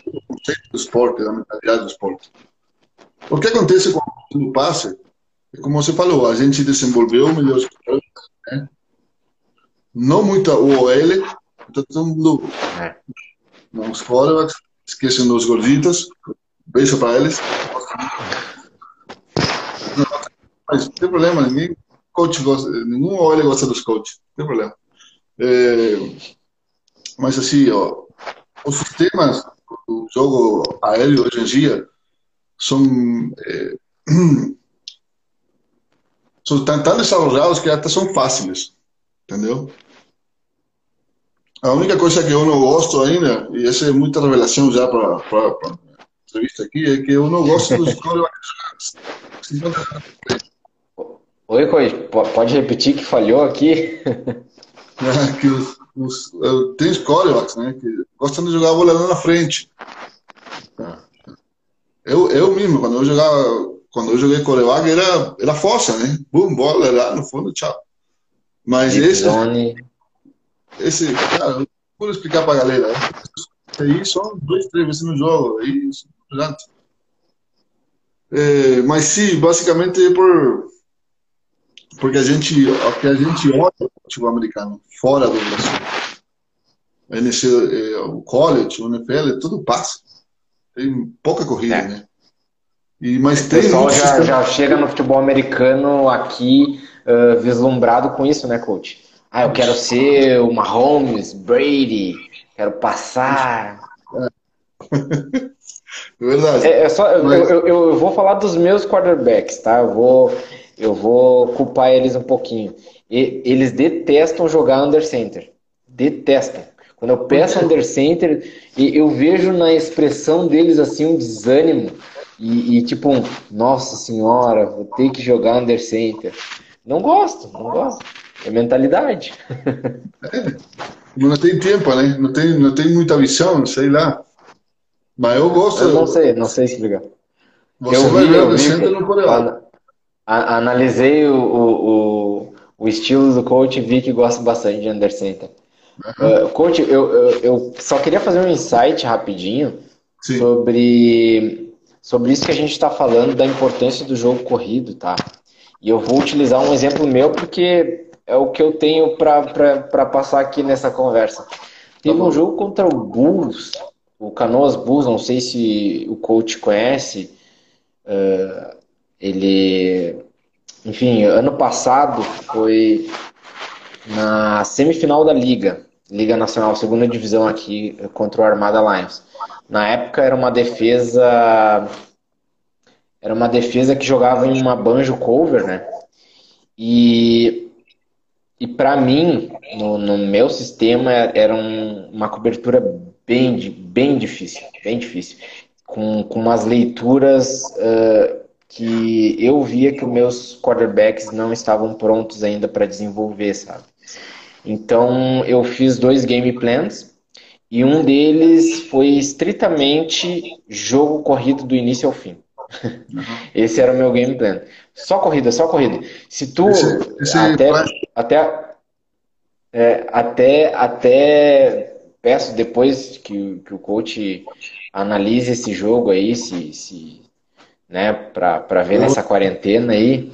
O conceito do esporte, da mentalidade do esporte. O que acontece com o passe é como você falou, a gente desenvolveu melhores né? Não muita OL, então todo mundo. É. Os quarterbacks esquecem dos gorditos. Beijo para eles. Mas não tem problema, ninguém coach gosta, nenhum olha gosta dos coaches, não tem problema. É, mas assim, ó, os sistemas do jogo aéreo hoje em dia são, é, são tão, tão desenvolvidos que até são fáceis, entendeu? A única coisa que eu não gosto ainda, e essa é muita revelação já para a entrevista aqui, é que eu não gosto dos corebacks. Oi, Coi, pode repetir que falhou aqui? É, que os, os, tem os corebacks, né, que gostam de jogar a bola lá na frente. Eu, eu mesmo, quando eu jogava, quando eu joguei coreback, era, era força, né? Bum, bola lá no fundo, tchau. Mas esse, esse, cara, vou explicar pra galera. Aí só dois, três vezes no jogo, aí, é, mas sim, basicamente é por porque a gente, o que a gente olha o futebol americano fora do Brasil, NC, é, o college, o NFL, tudo passa. Tem pouca corrida, é. né? E, mas o tem pessoal já, sistema... já chega no futebol americano aqui uh, vislumbrado com isso, né, coach? Ah, eu quero ser o Mahomes, Brady, quero passar. Verdade. É, é só, eu, eu, eu, vou falar dos meus quarterbacks, tá? Eu vou, eu vou culpar eles um pouquinho. E, eles detestam jogar under center. Detestam. Quando eu peço under center, eu vejo na expressão deles assim um desânimo. E, e, tipo, um, nossa senhora, vou ter que jogar under center. Não gosto, não gosto. É mentalidade. É, não tem tempo, né? Não tem, não tem muita visão, sei lá. Mas eu gosto. Eu não sei, não sei explicar. Você eu vai vi, ver center no Coreia analisei o, o, o, estilo do coach e vi que gosta bastante de center. Uhum. Uh, coach, eu, eu, eu, só queria fazer um insight rapidinho sobre, sobre isso que a gente está falando, da importância do jogo corrido, tá? E eu vou utilizar um exemplo meu porque é o que eu tenho para passar aqui nessa conversa. Teve um jogo contra o Bulls, o Canoas Bulls, não sei se o coach conhece. Uh, ele, enfim, ano passado foi na semifinal da Liga, Liga Nacional, segunda divisão aqui contra o Armada Lions. Na época era uma defesa era uma defesa que jogava em uma banjo cover, né? E e para mim, no, no, meu sistema, era um, uma cobertura bem, bem difícil, bem difícil, com, com umas leituras uh, que eu via que os meus quarterbacks não estavam prontos ainda para desenvolver, sabe? Então eu fiz dois game plans e um deles foi estritamente jogo corrido do início ao fim. Uhum. Esse era o meu game plan. Só corrida, só corrida. Se tu esse, esse até, até, é, até até peço depois que, que o coach analise esse jogo aí, se, se né, para ver nessa quarentena aí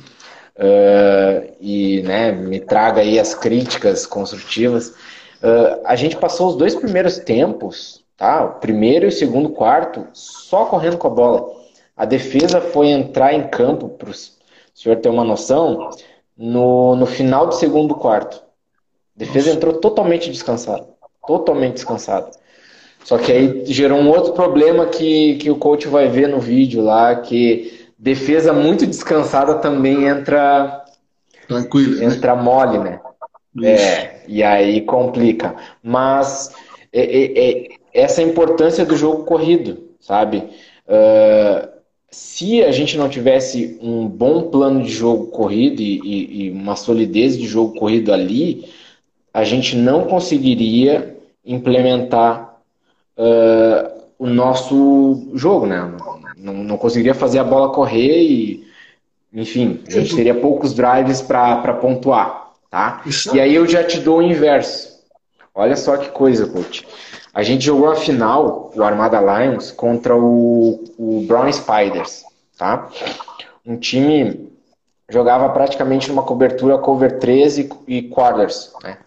uh, e né, me traga aí as críticas construtivas. Uh, a gente passou os dois primeiros tempos, tá? O primeiro e o segundo quarto, só correndo com a bola. A defesa foi entrar em campo, para o senhor ter uma noção, no, no final do segundo quarto. A defesa Nossa. entrou totalmente descansada. Totalmente descansada. Só que aí gerou um outro problema que, que o coach vai ver no vídeo lá, que defesa muito descansada também entra tranquilo, né? entra né? mole, né? Isso. É, e aí complica. Mas é, é, é, essa é importância do jogo corrido, sabe? Uh, se a gente não tivesse um bom plano de jogo corrido e, e, e uma solidez de jogo corrido ali, a gente não conseguiria implementar uh, o nosso jogo, né? Não, não conseguiria fazer a bola correr e, enfim, a gente teria poucos drives para pontuar, tá? E aí eu já te dou o inverso. Olha só que coisa, coach. A gente jogou a final, o Armada Lions, contra o, o Brown Spiders, tá? Um time jogava praticamente numa cobertura cover 13 e quarters, né?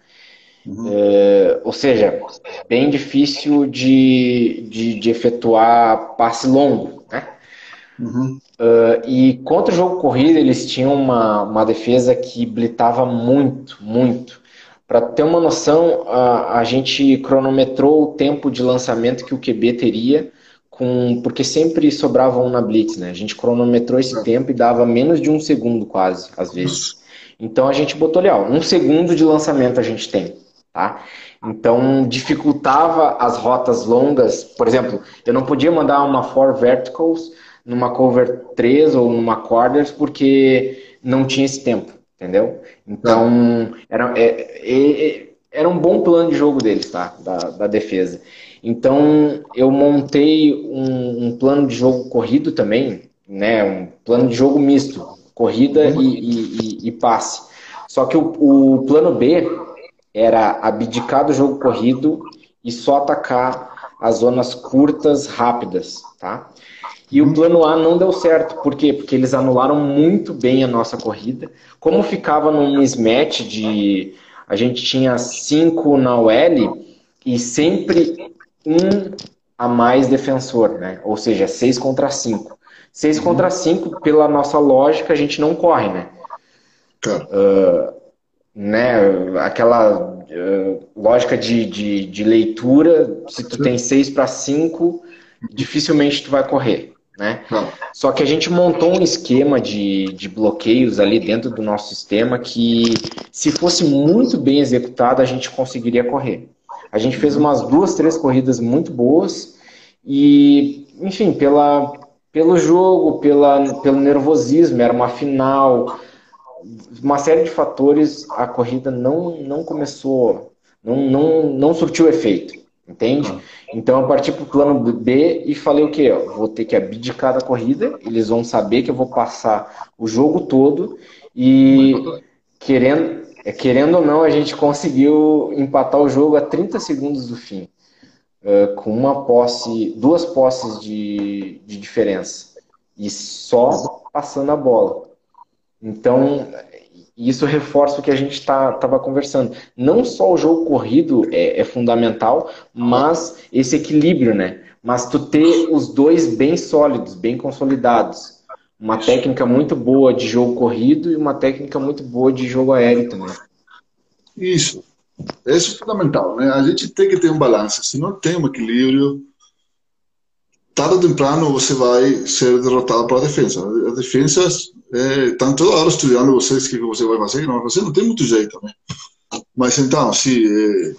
Uhum. É, ou seja, bem difícil de, de, de efetuar passe longo, né? Uhum. Uh, e contra o jogo corrido, eles tinham uma, uma defesa que blitava muito, muito. Para ter uma noção, a, a gente cronometrou o tempo de lançamento que o QB teria, com, porque sempre sobrava um na blitz, né? A gente cronometrou esse tempo e dava menos de um segundo quase, às vezes. Então a gente botou ali, ó, um segundo de lançamento a gente tem, tá? Então dificultava as rotas longas. Por exemplo, eu não podia mandar uma four verticals numa cover 3 ou numa quarters porque não tinha esse tempo, entendeu? Então era, é, é, é, era um bom plano de jogo deles, tá? Da, da defesa. Então eu montei um, um, plano de jogo corrido também, né? Um plano de jogo misto, corrida e, e, e passe. Só que o, o plano B era abdicar do jogo corrido e só atacar as zonas curtas, rápidas, tá? E o plano A não deu certo. Por quê? Porque eles anularam muito bem a nossa corrida. Como ficava num mismatch de. A gente tinha cinco na OL e sempre um a mais defensor, né? Ou seja, seis contra cinco. Seis contra cinco, pela nossa lógica, a gente não corre, né? Uh, né? Aquela uh, lógica de, de, de, leitura, se tu tem seis para cinco, dificilmente tu vai correr. Né? Só que a gente montou um esquema de, de bloqueios ali dentro do nosso sistema que, se fosse muito bem executado, a gente conseguiria correr. A gente fez umas duas, três corridas muito boas e, enfim, pela, pelo jogo, pela, pelo nervosismo, era uma final, uma série de fatores, a corrida não, não começou, não, não, não surtiu efeito, entende? Então eu parti para o plano B e falei o quê? vou ter que abdicar da corrida, eles vão saber que eu vou passar o jogo todo e querendo, é, querendo ou não, a gente conseguiu empatar o jogo a 30 segundos do fim. Uh, com uma posse, duas posses de, de diferença. E só passando a bola. Então, isso reforça o que a gente estava tá, conversando. Não só o jogo corrido é, é, fundamental, mas esse equilíbrio, né? Mas tu ter os dois bem sólidos, bem consolidados. Uma técnica muito boa de jogo corrido e uma técnica muito boa de jogo aéreo também. Isso. Isso é fundamental, né? A gente tem que ter um balanço. Se não tem um equilíbrio, tarde ou temprano você vai ser derrotado pela defesa. A defesa é, estão toda hora estudando vocês o que você vai fazer, não você não tem muito jeito, né? Mas então, se é,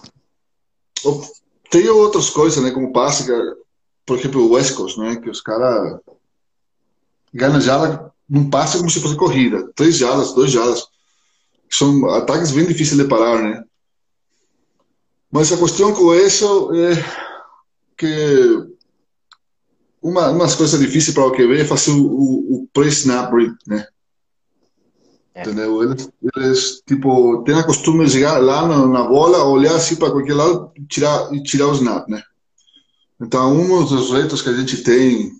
tem outras coisas, né, como passe, por exemplo, o West Coast, né, que os caras ganham já num passe como se fosse corrida, três jardas, dois jardas, são ataques bem difíceis de parar, né? Mas a questão com isso é que uma, umas coisas difíceis para o QB é fazer o, o, o pre-snap read, né? É. Entendeu? Eles, eles, tipo, têm a costume de chegar lá na, na bola, olhar assim para qualquer lado e tirar, e tirar o snap, né? Então, um dos retos que a gente tem,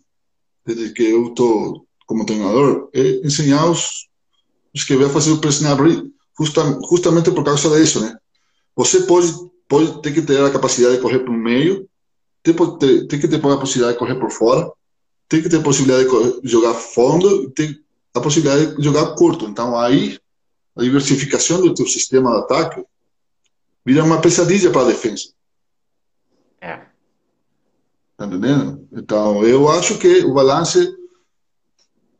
desde que eu estou como treinador, é ensinar os, os QB a fazer o pre-snap read, justa, justamente por causa disso, né? Você pode, pode ter que ter a capacidade de correr para o meio, tem, tem, que ter a possibilidade de correr por fora, tem que ter a possibilidade de jogar fundo e tem a possibilidade de jogar curto. Então, aí, a diversificação do teu sistema de ataque vira uma pesadilha para a defesa. É. Tá entendendo? Então, eu acho que o balance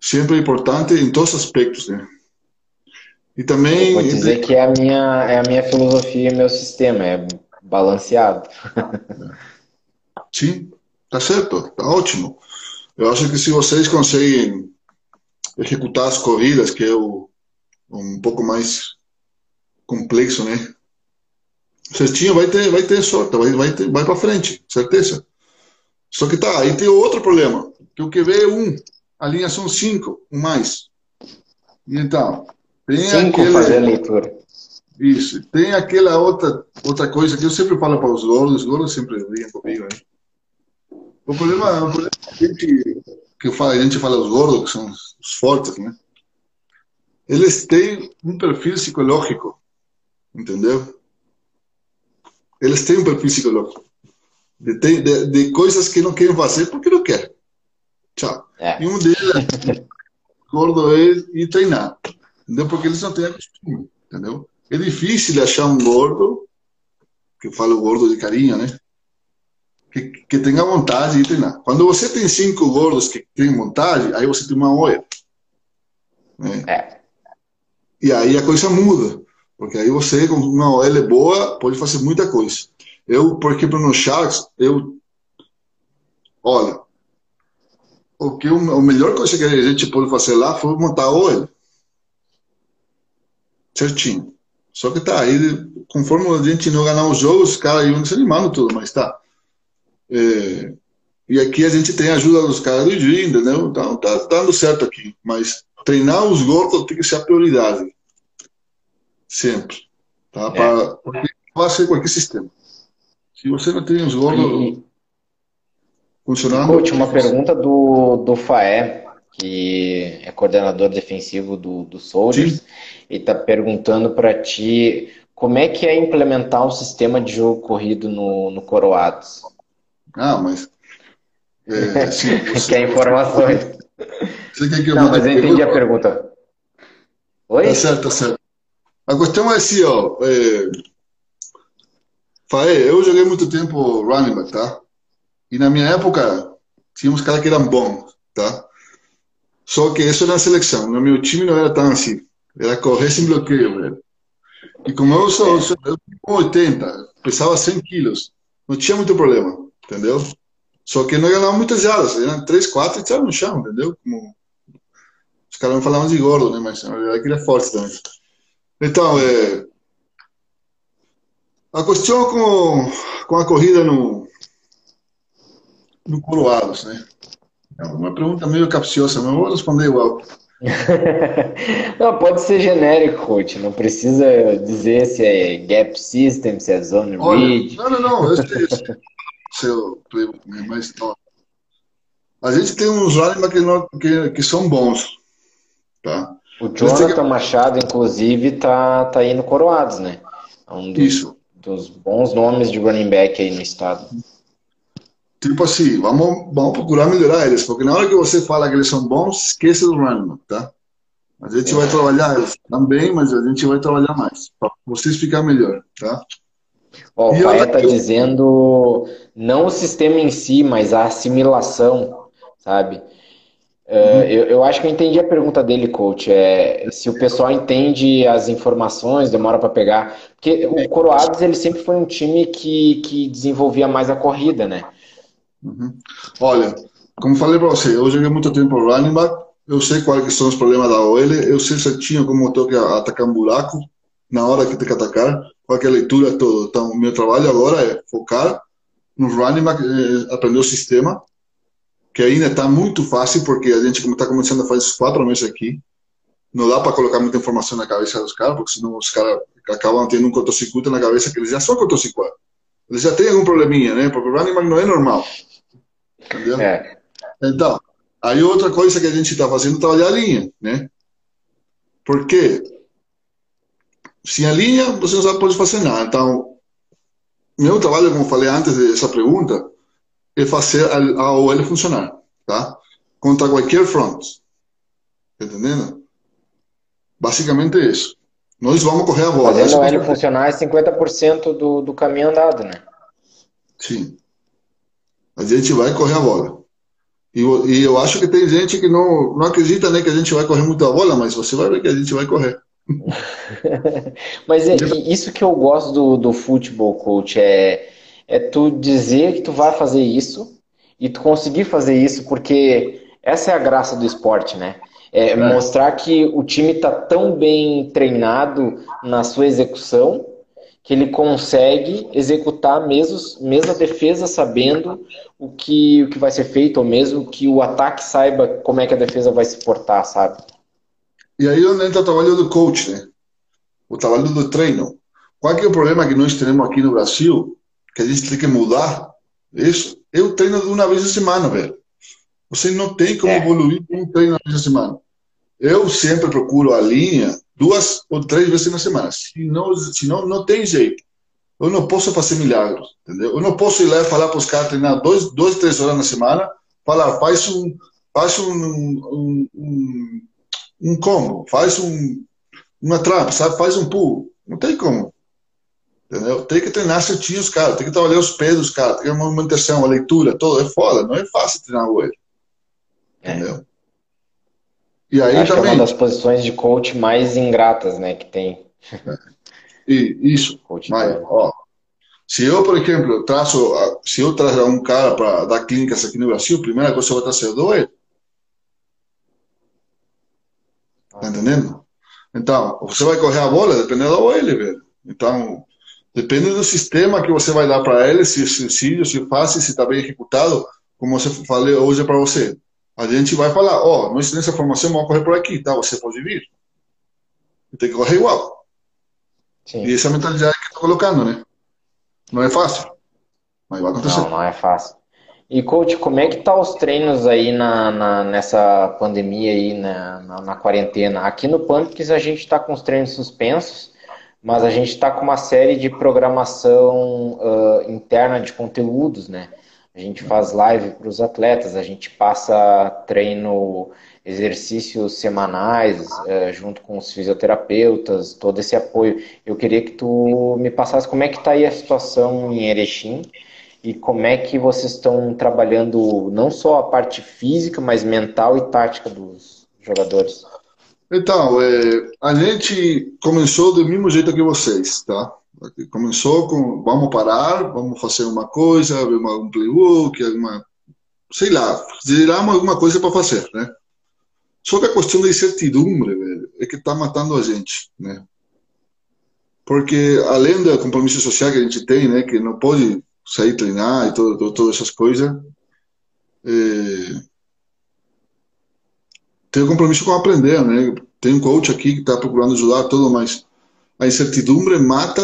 sempre é importante em todos os aspectos, né? E também... Eu vou dizer que é a minha, é a minha filosofia e meu sistema, é balanceado. Sim, tá certo, tá ótimo. Eu acho que se vocês conseguem executar as corridas, que é o, um pouco mais complexo, né? Certinho, vai ter, vai ter sorte, vai, vai, ter, vai para frente, certeza. Só que tá, aí tem outro problema, que o QB é um, a linha são cinco, um mais. E então, tem cinco aquele... fazer a leitura. Isso. Tem aquela outra, outra coisa que eu sempre falo para os gordos, os gordos sempre ligam comigo, né? O problema, o problema que, a gente, que falo, a gente fala os gordos, que são os fortes, né? Eles têm um perfil psicológico, entendeu? eles têm um perfil psicológico. De, de, de, coisas que não querem fazer porque não querem. Tchau. É. E um deles, gordo, é ir treinar. Entendeu? Porque eles não têm a costume. Entendeu? É difícil achar um gordo, que falo gordo de carinho, né? Que, que tenha vontade de treinar. Quando você tem cinco gordos que têm vontade, aí você tem uma OE. Né? É. E aí a coisa muda. Porque aí você, com uma OL boa, pode fazer muita coisa. Eu, por exemplo, no Sharks, eu. Olha, o que o, melhor coisa que a gente pôde fazer lá foi montar o Certinho. Só que tá aí, conforme a gente não ganhar os jogos, os caras iam desanimando tudo, mas tá. É, e aqui a gente tem a ajuda dos caras do Dream, entendeu? Então tá, tá dando certo aqui. Mas treinar os gordos tem que ser a prioridade. Sempre. Tá? É. Para, porque vai ser qualquer sistema. Se você não tem os gordos e... funcionando. Coach, uma pergunta do, do Faé, que é coordenador defensivo do, do Soldiers, Sim. e está perguntando para ti como é que é implementar um sistema de jogo corrido no, no Coroados. Ah, mas. É, assim, você... quer informações. Você quer que eu Não, mas eu entendi a pergunta. Oi? Tá certo, tá certo. A questão é assim, ó. É... Faê, eu joguei muito tempo running back, tá? E na minha época, tínhamos caras que eram bons, tá? Só que isso era na seleção. No meu time não era tão assim. Era correr sem bloqueio, velho. E como eu sou, sou eu 80, pesava 100 quilos, não tinha muito problema, entendeu? Só que não ganhava muitas jardas, eram 3, 4 e estavam no chão, entendeu? Como... Os caras não falavam de gordo, né? Mas na verdade ele é forte também. Então, é... a questão com, com a corrida no, no Coroados, né? É uma pergunta meio capciosa, mas eu vou responder igual. não, pode ser genérico, coach. Não precisa dizer se é gap system, se é zone Olha, read. Não, não, não. Eu sei, eu sei. Seu, mas não. A gente tem uns linebackers que, que, que são bons. Tá? O Jonathan que... Machado, inclusive, tá, tá indo coroados, né? É um dos, Isso. dos bons nomes de running back aí no estado. Tipo assim, vamos, vamos procurar melhorar eles, porque na hora que você fala que eles são bons, esqueça do running tá? A gente é. vai trabalhar também, mas a gente vai trabalhar mais, para vocês ficar melhor, tá? Ó, o Paia está dizendo não o sistema em si, mas a assimilação, sabe? Uh, eu, eu, acho que eu entendi a pergunta dele, coach. É, se o pessoal entende as informações, demora para pegar. Porque o Coroados ele sempre foi um time que, que desenvolvia mais a corrida, né? Uhum. Olha, como falei para você, eu joguei muito tempo running back, eu sei quais são os problemas da OL, eu sei certinho como eu tenho que atacar um buraco na hora que tem que atacar, qual a leitura, todo. Então, o meu trabalho agora é focar no running back, eh, aprender o sistema, que ainda está muito fácil, porque a gente está começando a fazer quatro meses aqui. Não dá para colocar muita informação na cabeça dos caras, porque senão os caras acabam tendo um cortocircuito na cabeça que eles já são cortocircuito. Eles já têm algum probleminha, né? Porque o running back não é normal. Entendeu? É. Então, aí outra coisa que a gente está fazendo é trabalhar a linha, né? Por quê? Sem a linha, você não pode fazer nada. Então, meu trabalho, como falei antes dessa pergunta, é fazer a OL funcionar, tá? Contra qualquer front. Entendendo? Basicamente é isso. Nós vamos correr a bola. Fazendo a OL funcionar é 50% do, do caminho andado, né? Sim. A gente vai correr a bola. E, e eu acho que tem gente que não, não acredita nem que a gente vai correr muito a bola, mas você vai ver que a gente vai correr. mas é isso que eu gosto do, do futebol, coach, é é tu dizer que tu vai fazer isso e tu conseguir fazer isso, porque essa é a graça do esporte, né? É, é. mostrar que o time está tão bem treinado na sua execução que ele consegue executar mesmo, mesmo a defesa sabendo o que, o que vai ser feito, ou mesmo que o ataque saiba como é que a defesa vai se portar, sabe? E aí onde entra o trabalho do coach, né? O trabalho do treino. Qual é, é o problema que nós temos aqui no Brasil? que a gente tem que mudar isso. Eu treino uma vez a semana, velho. Você não tem como é. evoluir com um treino uma vez a semana. Eu sempre procuro a linha duas ou três vezes na semana. Se não, se não, não tem jeito. Eu não posso fazer milagres, entendeu? Eu não posso ir lá e falar para os caras treinar dois, dois, três horas na semana, falar, faz um, faz um, um, um, um combo, faz um, uma trap, sabe? Faz um pull. Não tem como. Entendeu? Tem que treinar certinho os caras, tem que trabalhar os pés dos caras, tem que ter uma movimentação, a leitura, todo. É foda, não é fácil treinar o ele. É. Entendeu? E aí Acho também. É uma das posições de coach mais ingratas, né, que tem. E, isso. Coach mas, ó, se eu, por exemplo, traço, se eu trazer um cara para dar clínicas aqui no Brasil, a primeira coisa que eu vou trazer do ele. Tá entendendo? Então, você vai correr a bola dependendo da OL, velho. Então, depende do sistema que você vai dar para ele, se é sencillo, se é fácil, se está bem executado, como você falei hoje para você. A gente vai falar, ó, oh, nós temos essa formação, vamos correr por aqui, tá? Você pode vir. Tem que correr igual. Sim. E essa é a mentalidade que estou colocando, né? Não é fácil, mas vai acontecer. Não, não é fácil. E, coach, como é que tá os treinos aí na, na nessa pandemia aí, na, na, na, quarentena? Aqui no Pumpkins a gente está com os treinos suspensos, mas a gente está com uma série de programação uh, interna de conteúdos, né? A gente faz live para os atletas, a gente passa treino, exercícios semanais, é, junto com os fisioterapeutas, todo esse apoio. Eu queria que tu me passasse como é que está aí a situação em Erechim e como é que vocês estão trabalhando não só a parte física, mas mental e tática dos jogadores. Então, é, a gente começou do mesmo jeito que vocês, tá? Começou com vamos parar, vamos fazer uma coisa, uma, um playbook, alguma, sei lá, geramos alguma coisa para fazer, né? Só que a questão da incertidumbre, velho, é que está matando a gente, né? Porque além do compromisso social que a gente tem, né, que não pode sair treinar e todo, todas essas coisas, é... tem o compromisso com aprender, né? Tem um coach aqui que está procurando ajudar todo, mas a incertidumbre mata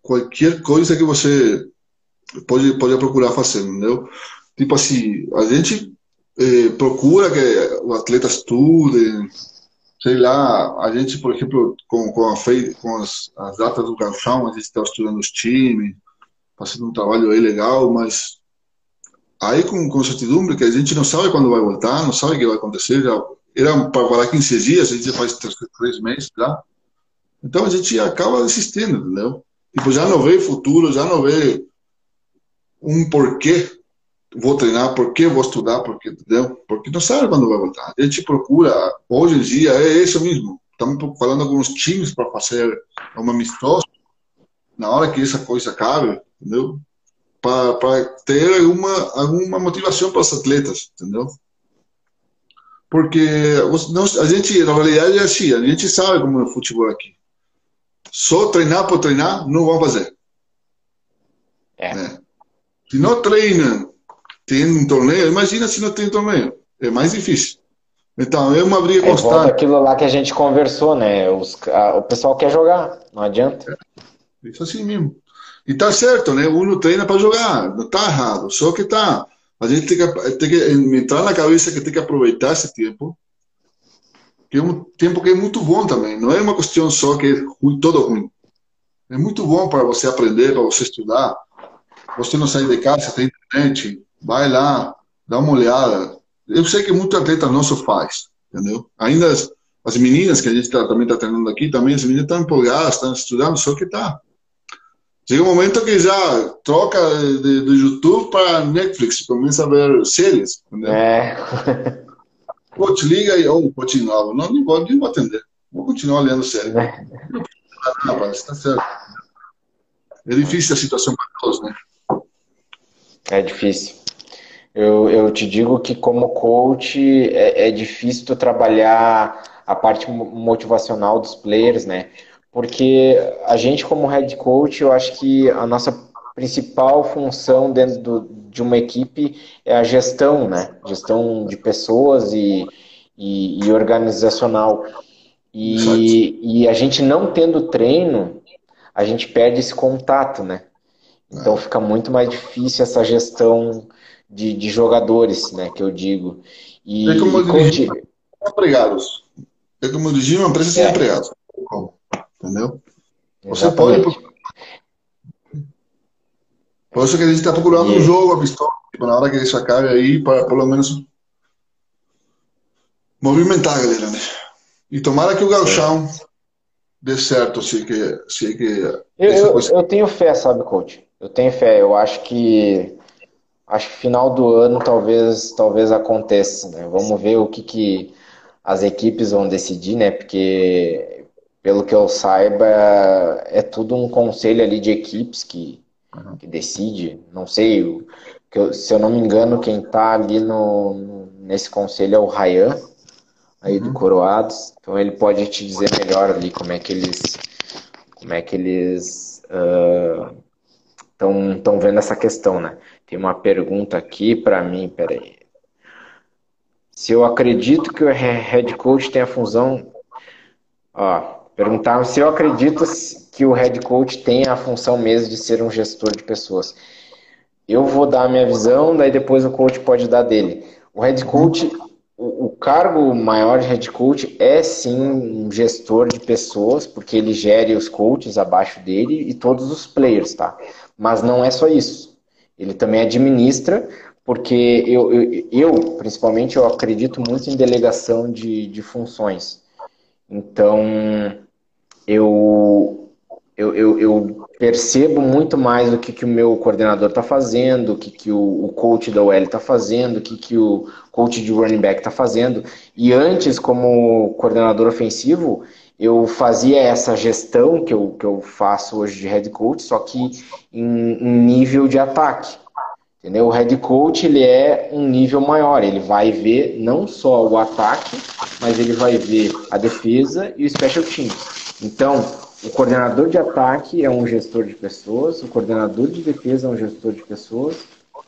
qualquer coisa que você pode pode procurar fazer, entendeu? Tipo assim, a gente eh, procura que o atleta estude, sei lá, a gente, por exemplo, com, com, a com as, as datas do galchão, a gente está estudando os times, fazendo um trabalho aí legal, mas aí com, com certidumbre que a gente não sabe quando vai voltar, não sabe o que vai acontecer, já era para parar 15 dias, a gente faz três, três meses já. Então a gente acaba desistindo, entendeu? Tipo, já não vê futuro, já não vê um porquê vou treinar, porquê vou estudar, porque, entendeu? Porque não sabe quando vai voltar. A gente procura, hoje em dia, é isso mesmo. Estamos falando com os times para fazer uma amistosa, na hora que essa coisa acabe, entendeu? Para ter alguma, alguma motivação para os atletas, entendeu? Porque não, a gente, na realidade, é assim, a gente sabe como é o futebol aqui só treinar por treinar, não vão fazer. É. Né? Se não treina, tem um torneio, imagina se não tem torneio. É mais difícil. Então, é uma briga é constante. aquilo lá que a gente conversou, né? Os, a, o pessoal quer jogar, não adianta. É, isso assim mesmo. E tá certo, né? Uno treina para jogar, não tá errado. Só que tá. A gente tem que, tem que entrar na cabeça que tem que aproveitar esse tempo que é um tempo que é muito bom também. Não é uma questão só que é ruim, todo ruim. É muito bom para você aprender, para você estudar. Você não sair de casa, tem internet, vai lá, dá uma olhada. Eu sei que muito atleta nosso faz, entendeu? Ainda as, as meninas que a gente tá, também está treinando aqui, também as meninas estão empolgadas, estão estudando, só que tá. Chega um momento que já troca de, de YouTube para Netflix, começa a ver séries, entendeu? É. Pô, te liga aí, ou oh. Não, não vou, não vou atender. Vou continuar lendo sério. É. Rapaz, tá certo. É difícil a situação para todos, né? É difícil. Eu, eu te digo que como coach é, é difícil tu trabalhar a parte motivacional dos players, né? Porque a gente como head coach, eu acho que a nossa principal função dentro do, de uma equipe é a gestão, né? Gestão de pessoas e, e, e organizacional. E, e, a gente não tendo treino, a gente perde esse contato, né? Então fica muito mais difícil essa gestão de, de jogadores, né? Que eu digo. E, é como dirigir empregados. É como dirigir uma empresa sem é. empregados. Entendeu? Você Exatamente. pode Por isso que a gente está procurando um jogo amistoso, tipo, na hora que isso acabe aí, para pelo menos movimentar a galera, né? E tomara que o Galchão é. dê certo, se que, se que eu, eu, eu, tenho fé, sabe, coach? Eu tenho fé. Eu acho que acho que final do ano talvez talvez aconteça. Né? Vamos ver o que, que as equipes vão decidir, né? Porque pelo que eu saiba é tudo um conselho ali de equipes que, uhum. que decide. Não sei, se eu não me engano quem está ali no, nesse conselho é o Ryan aí uhum. do Coroados. Então ele pode te dizer melhor ali como é que eles como é que eles estão uh, vendo essa questão, né? Tem uma pergunta aqui para mim, peraí. Se eu acredito que o head coach tem a função, ó, perguntaram se eu acredito que o head coach tem a função mesmo de ser um gestor de pessoas. Eu vou dar a minha visão, daí depois o coach pode dar dele. O head coach o, cargo maior de head coach é sim um gestor de pessoas, porque ele gere os coaches abaixo dele e todos os players, tá? Mas não é só isso. Ele também administra, porque eu, eu, eu principalmente, eu acredito muito em delegação de, de funções. Então, eu, eu, eu, eu percebo muito mais o que, que o meu coordenador está fazendo, o que, que o, o coach da OL está fazendo, o que, que o coach de running back está fazendo. E antes, como coordenador ofensivo, eu fazia essa gestão que eu, que eu faço hoje de head coach, só que em, em nível de ataque. Entendeu? O head coach ele é um nível maior, ele vai ver não só o ataque, mas ele vai ver a defesa e o special teams. Então, o coordenador de ataque é um gestor de pessoas, o coordenador de defesa é um gestor de pessoas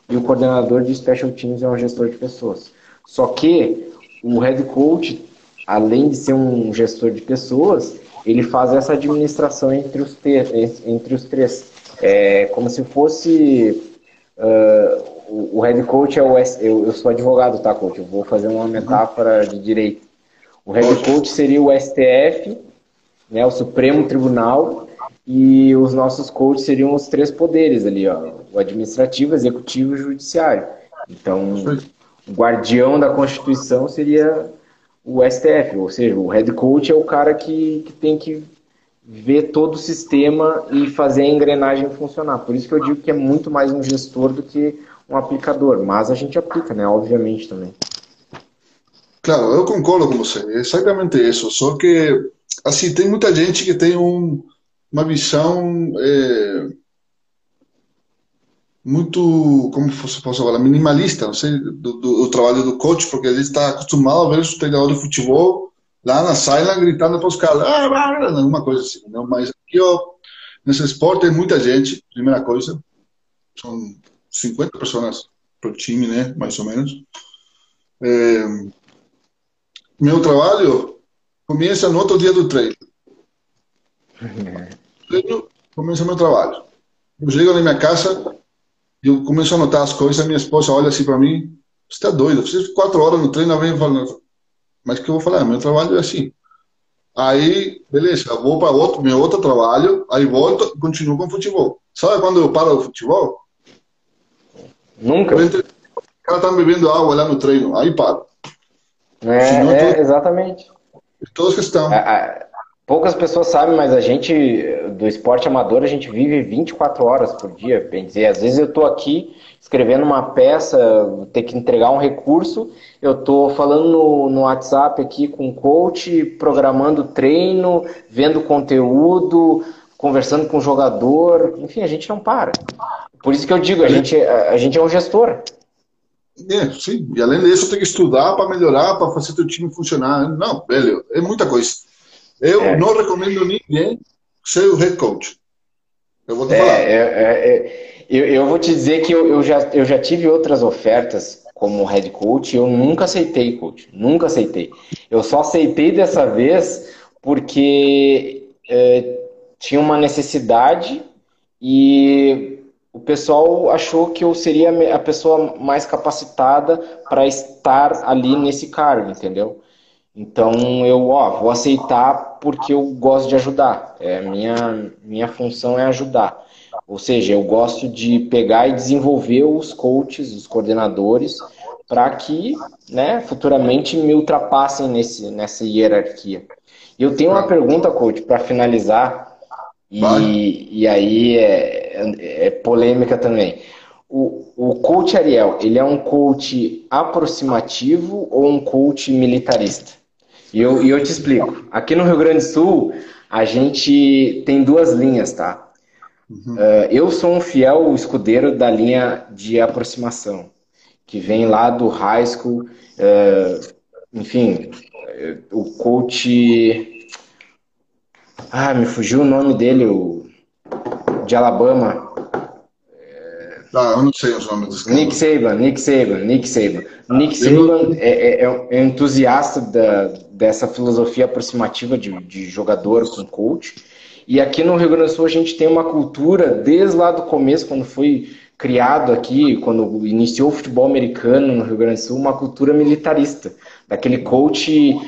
e o coordenador de special teams é um gestor de pessoas. Só que o head coach, além de ser um gestor de pessoas, ele faz essa administração entre os, entre os três. É como se fosse. Uh, o head coach é o. Eu, eu sou advogado, tá, coach? Eu vou fazer uma metáfora de direito. O head coach seria o STF né, o Supremo Tribunal, e os nossos coaches seriam os três poderes ali, ó, o administrativo, executivo e judiciário. Então, o guardião da Constituição seria o STF, ou seja, o head coach é o cara que, que tem que ver todo o sistema e fazer a engrenagem funcionar. Por isso que eu digo que é muito mais um gestor do que um aplicador, mas a gente aplica, né, obviamente também. Claro, eu concordo com você, é exatamente isso, só que assim, tem muita gente que tem um, uma visão é, muito, como posso falar, minimalista, não sei, do, do, trabalho do coach, porque gente está acostumado a ver os treinadores de futebol lá na sala gritando para os caras, ah, alguma coisa assim, não? Mas aqui, ó, nesse esporte tem muita gente, primeira coisa, são 50 pessoas por time, né, mais ou menos. É, meu trabalho começa no outro dia do treino. treino começa meu trabalho. Eu chego na minha casa, eu começo a anotar as coisas, minha esposa olha assim para mim, você está doido, você quatro horas no treino, vem falando, mas que eu vou falar, meu trabalho é assim. Aí, beleza, eu vou para outro, meu outro trabalho, aí volto e continuo com o futebol. Sabe quando eu paro do futebol? Nunca. Entre... O cara tá bebendo água lá no treino, aí paro. É, é exatamente. Todos que estão. poucas pessoas sabem, mas a gente, do esporte amador, a gente vive 24 horas por dia. Bem dizer, às vezes eu estou aqui escrevendo uma peça, ter que entregar um recurso, eu estou falando no, no WhatsApp aqui com o coach, programando treino, vendo conteúdo, conversando com o jogador, enfim, a gente não para. Por isso que eu digo, a gente, a, a gente é um gestor. É, sim. E além disso, tem que estudar para melhorar, para fazer teu time funcionar. Não, velho, é muita coisa. Eu é. não recomendo ninguém ser o head coach. Eu vou te é, falar. É, é, é, eu, eu, vou te dizer que eu, eu, já, eu já tive outras ofertas como head coach eu nunca aceitei, coach. Nunca aceitei. Eu só aceitei dessa vez porque tinha uma necessidade e o pessoal achou que eu seria a pessoa mais capacitada para estar ali nesse cargo, entendeu? Então eu, ó, vou aceitar porque eu gosto de ajudar. É minha minha função é ajudar. Ou seja, eu gosto de pegar e desenvolver os coaches, os coordenadores, para que, né, futuramente me ultrapassem nesse nessa hierarquia. E eu tenho uma pergunta, coach, para finalizar. E, e aí é, é, é polêmica também. O, o coach Ariel, ele é um coach aproximativo ou um coach militarista? E eu, e eu te explico. Aqui no Rio Grande do Sul, a gente tem duas linhas, tá? Uhum. Uh, eu sou um fiel escudeiro da linha de aproximação, que vem lá do high school. Uh, enfim, o coach. Ah, me fugiu o nome dele, o de Alabama. Ah, eu não sei os nomes dos caras. Nick Saban, Nick Saban, Nick Saban. Nick Saban é, é, é, é entusiasta da, dessa filosofia aproximativa de, de jogador com coach. E aqui no Rio Grande do Sul a gente tem uma cultura, desde lá do começo, quando foi criado aqui, quando iniciou o futebol americano no Rio Grande do Sul, uma cultura militarista. Daquele coach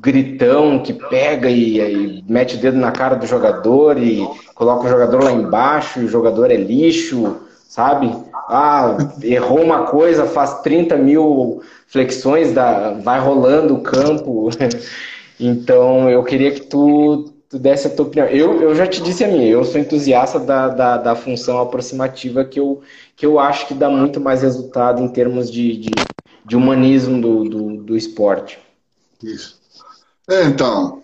gritão que pega e, e mete o dedo na cara do jogador e coloca o jogador lá embaixo, e o jogador é lixo sabe? Ah, errou uma coisa, faz 30 mil flexões, da, vai rolando o campo. Então, eu queria que tu, tu desse a tua opinião. Eu, eu já te disse a minha, eu sou entusiasta da, da, da função aproximativa que eu, que eu acho que dá muito mais resultado em termos de, de, de humanismo do, do, do esporte. Isso. É, então,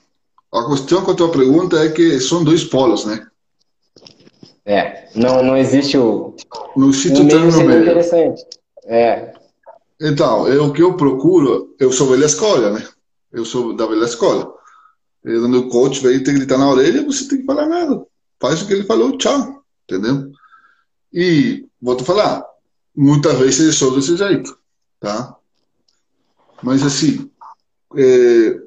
a questão com a tua pergunta é que são dois polos, né? É, não, não existe o. Não existe o meio meio. interessante. É. Então, eu, o que eu procuro, eu sou velha escola, né? Eu sou da velha escola. E quando o coach veio te gritar na orelha, você tem que falar nada. Faz o que ele falou, tchau. Entendeu? E, vou te falar, muitas vezes eu sou desse jeito, tá? Mas, assim, é,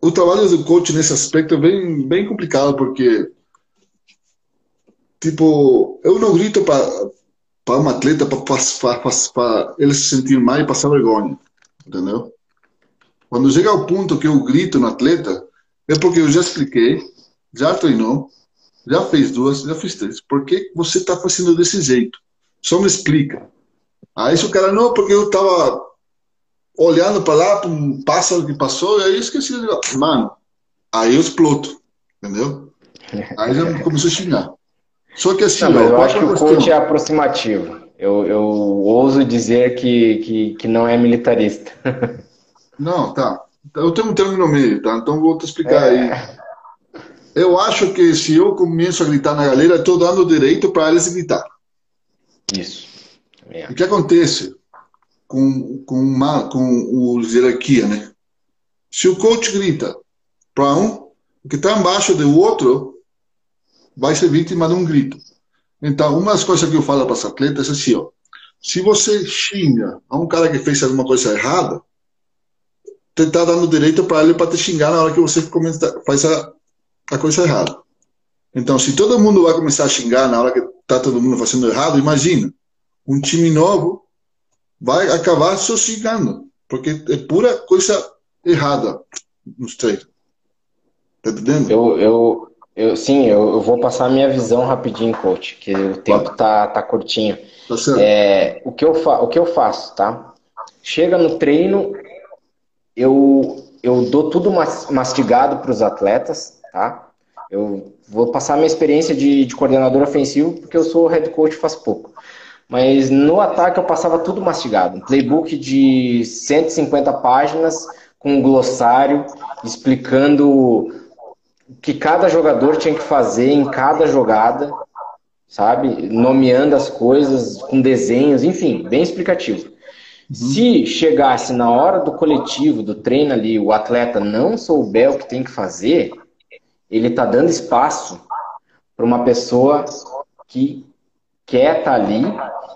o trabalho do coach nesse aspecto é bem, bem complicado, porque tipo, eu não grito para um atleta para ele se sentir mal e passar vergonha, entendeu? Quando chega ao ponto que eu grito no atleta, é porque eu já expliquei, já treinou, já fez duas, já fiz três. Por que você está fazendo desse jeito? Só me explica. Aí se o cara, não, porque eu estava olhando para lá, para um pássaro que passou, e aí eu esqueci. Mano, aí eu exploto, entendeu? Aí já começou a xingar. Só que assim, Não, mas eu acho que o coach é aproximativo. Eu, eu ouso dizer que, que, que não é militarista. Não, tá. Eu tenho um termo no meio, tá? Então vou te explicar é. aí. Eu acho que se eu começo a gritar na galera, estou dando direito para eles gritar. Isso. É. O que acontece com, com, uma, com o hierarquia, né? Se o coach grita para um, o que está embaixo do outro vai ser vítima de um grito. Então, uma das coisas que eu falo para os atletas é assim, ó, se você xinga a um cara que fez alguma coisa errada, você está dando direito para ele para te xingar na hora que você começa, faz a, a coisa errada. Então, se todo mundo vai começar a xingar na hora que está todo mundo fazendo errado, imagina, um time novo vai acabar só xingando, porque é pura coisa errada nos treinos. Tá entendendo? Eu, eu, eu, sim, eu, eu, vou passar a minha visão rapidinho, coach, que o tempo tá, tá curtinho. Tá é, o, que eu fa o que eu faço, tá? Chega no treino, eu, eu dou tudo mastigado para os atletas, tá? Eu vou passar a minha experiência de, de coordenador ofensivo, porque eu sou head coach faz pouco. Mas no ataque eu passava tudo mastigado. Um playbook de 150 páginas, com um glossário, explicando que cada jogador tinha que fazer em cada jogada, sabe? Nomeando as coisas com desenhos, enfim, bem explicativo. Uhum. Se chegasse na hora do coletivo, do treino ali, o atleta não souber o que tem que fazer, ele está dando espaço para uma pessoa que quer estar tá ali.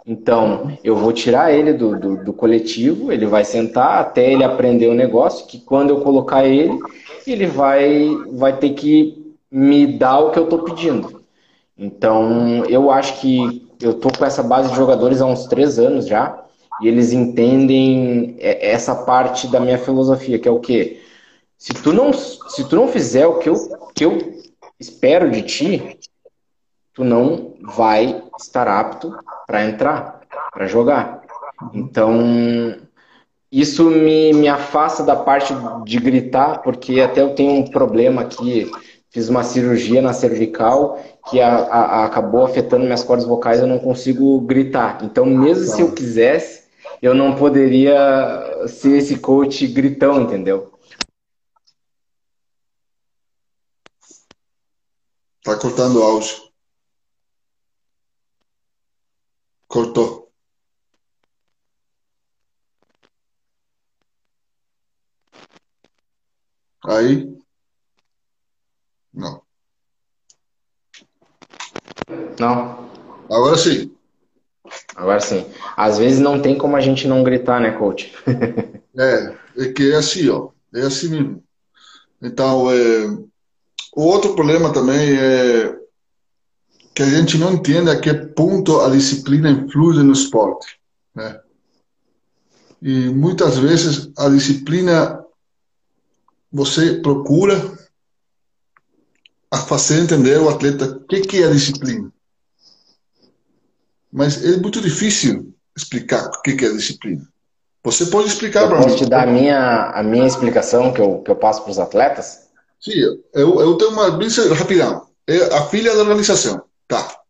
Então, eu vou tirar ele do, do, do coletivo, ele vai sentar até ele aprender o negócio, que quando eu colocar ele, ele vai, vai ter que me dar o que eu estou pedindo. Então, eu acho que eu estou com essa base de jogadores há uns três anos já, e eles entendem essa parte da minha filosofia, que é o quê? Se tu não, se tu não fizer o que eu, que eu espero de ti, tu não vai estar apto para entrar, para jogar. Então, isso me, me afasta da parte de gritar, porque até eu tenho um problema aqui. Fiz uma cirurgia na cervical que a, a, acabou afetando minhas cordas vocais, eu não consigo gritar. Então, mesmo se eu quisesse, eu não poderia ser esse coach gritão, entendeu? Tá cortando o áudio. Cortou. Aí? Não. Não. Agora sim. Agora sim. Às vezes não tem como a gente não gritar, né, coach? é, é que é assim, ó. É assim mesmo. Então, é... o outro problema também é que a gente não entende a que ponto a disciplina influi no esporte, né? E muitas vezes a disciplina você procura a fazer entender o atleta o que, que é a disciplina. Mas é muito difícil explicar o que, que é a disciplina. Você pode explicar para mim. Posso te dar a minha, a minha explicação que eu, que eu passo para os atletas? Sim, eu, eu tenho uma bem rapidão. É a filha da organização. Tá.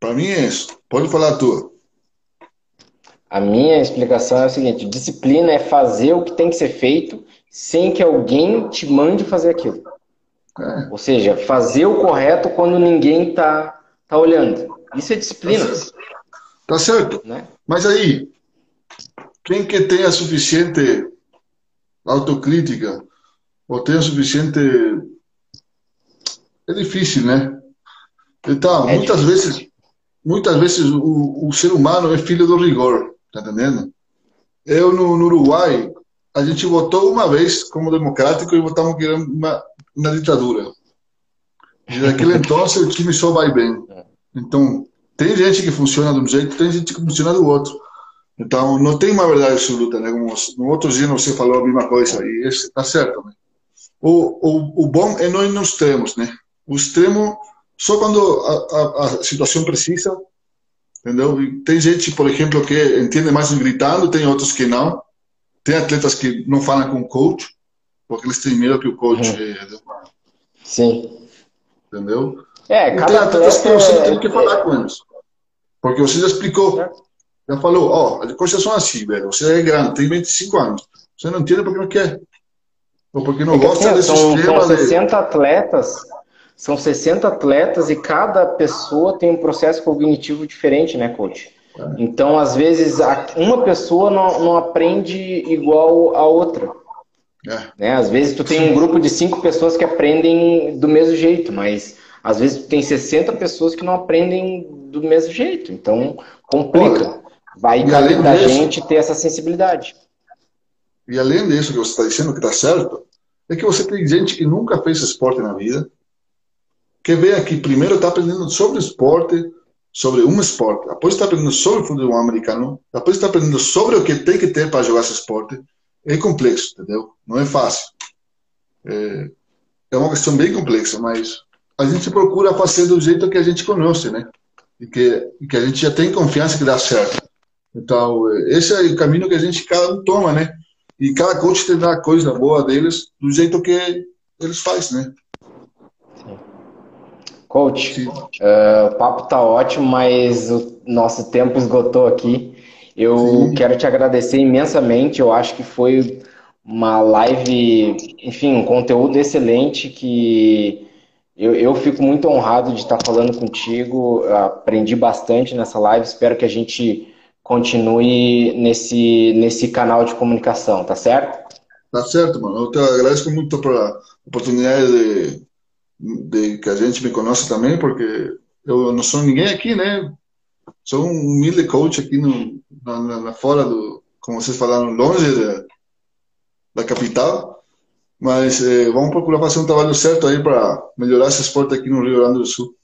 Para mim é isso. Pode falar a tua. A minha explicação é a seguinte: disciplina é fazer o que tem que ser feito sem que alguém te mande fazer aquilo. É. Ou seja, fazer o correto quando ninguém está tá olhando. Isso é disciplina. Tá certo. Tá certo. Né? Mas aí, quem que tem a suficiente autocrítica ou tem a suficiente. É difícil, né? Então, é muitas difícil. vezes, muitas vezes o, o, ser humano é filho do rigor, tá entendendo? Eu no, no Uruguai, a gente votou uma vez como democrático e votamos que era uma, uma ditadura. E naquele então o time só vai bem. Então, tem gente que funciona de um jeito, tem gente que funciona do outro. Então, não tem uma verdade absoluta, né? Como no outro dia você falou a mesma coisa e está certo, né? O, o, o bom é não ir nos extremos, né? O extremo só quando a, a, a situação precisa, entendeu? Tem gente, por exemplo, que entende mais gritando, tem outros que não. Tem atletas que não falam com o coach, porque eles têm medo que o coach... Uhum. É... Sim. Entendeu? É, cada tem atletas que você tem que falar com eles. Porque você já explicou, já falou, ó, oh, as coisas são assim, velho. Você é grande, tem 25 anos. Você não entende porque não quer. Ou porque não é gosta assim, desse são, sistema. São 60 de... atletas são 60 atletas e cada pessoa tem um processo cognitivo diferente, né, coach? É. Então, às vezes, uma pessoa não, não aprende igual a outra. É. Né? Às vezes, tu tem um grupo de cinco pessoas que aprendem do mesmo jeito, mas às vezes tu tem 60 pessoas que não aprendem do mesmo jeito. Então, complica. Vai caber da disso, gente ter essa sensibilidade. E além disso que você está dizendo que está certo, é que você tem gente que nunca fez esporte na vida, que vem aqui primeiro está aprendendo sobre esporte, sobre um esporte, depois está aprendendo sobre futebol americano, depois está aprendendo sobre o que tem que ter para jogar esse esporte. É complexo, entendeu? Não é fácil. É, é uma questão bem complexa, mas a gente procura fazer do jeito que a gente conhece, né? E que, e que a gente já tem confiança que dá certo. Então, esse é o caminho que a gente cada um toma, né? E cada coach tem a coisa boa deles do jeito que eles fazem, né? Coach, uh, o papo tá ótimo, mas o nosso tempo esgotou aqui. Eu Sim. quero te agradecer imensamente. Eu acho que foi uma live, enfim, um conteúdo excelente que eu, eu fico muito honrado de estar falando contigo. Aprendi bastante nessa live. Espero que a gente continue nesse, nesse canal de comunicação, tá certo? Tá certo, mano. Eu te agradeço muito pela oportunidade de de que a gente me conhece também, porque eu não sou ninguém aqui, né? Sou um humilde coach aqui no, na, na fora do, como vocês falaram, longe da, da capital. Mas eh, vamos procurar fazer um trabalho certo aí para melhorar esse esporte aqui no Rio Grande do Sul.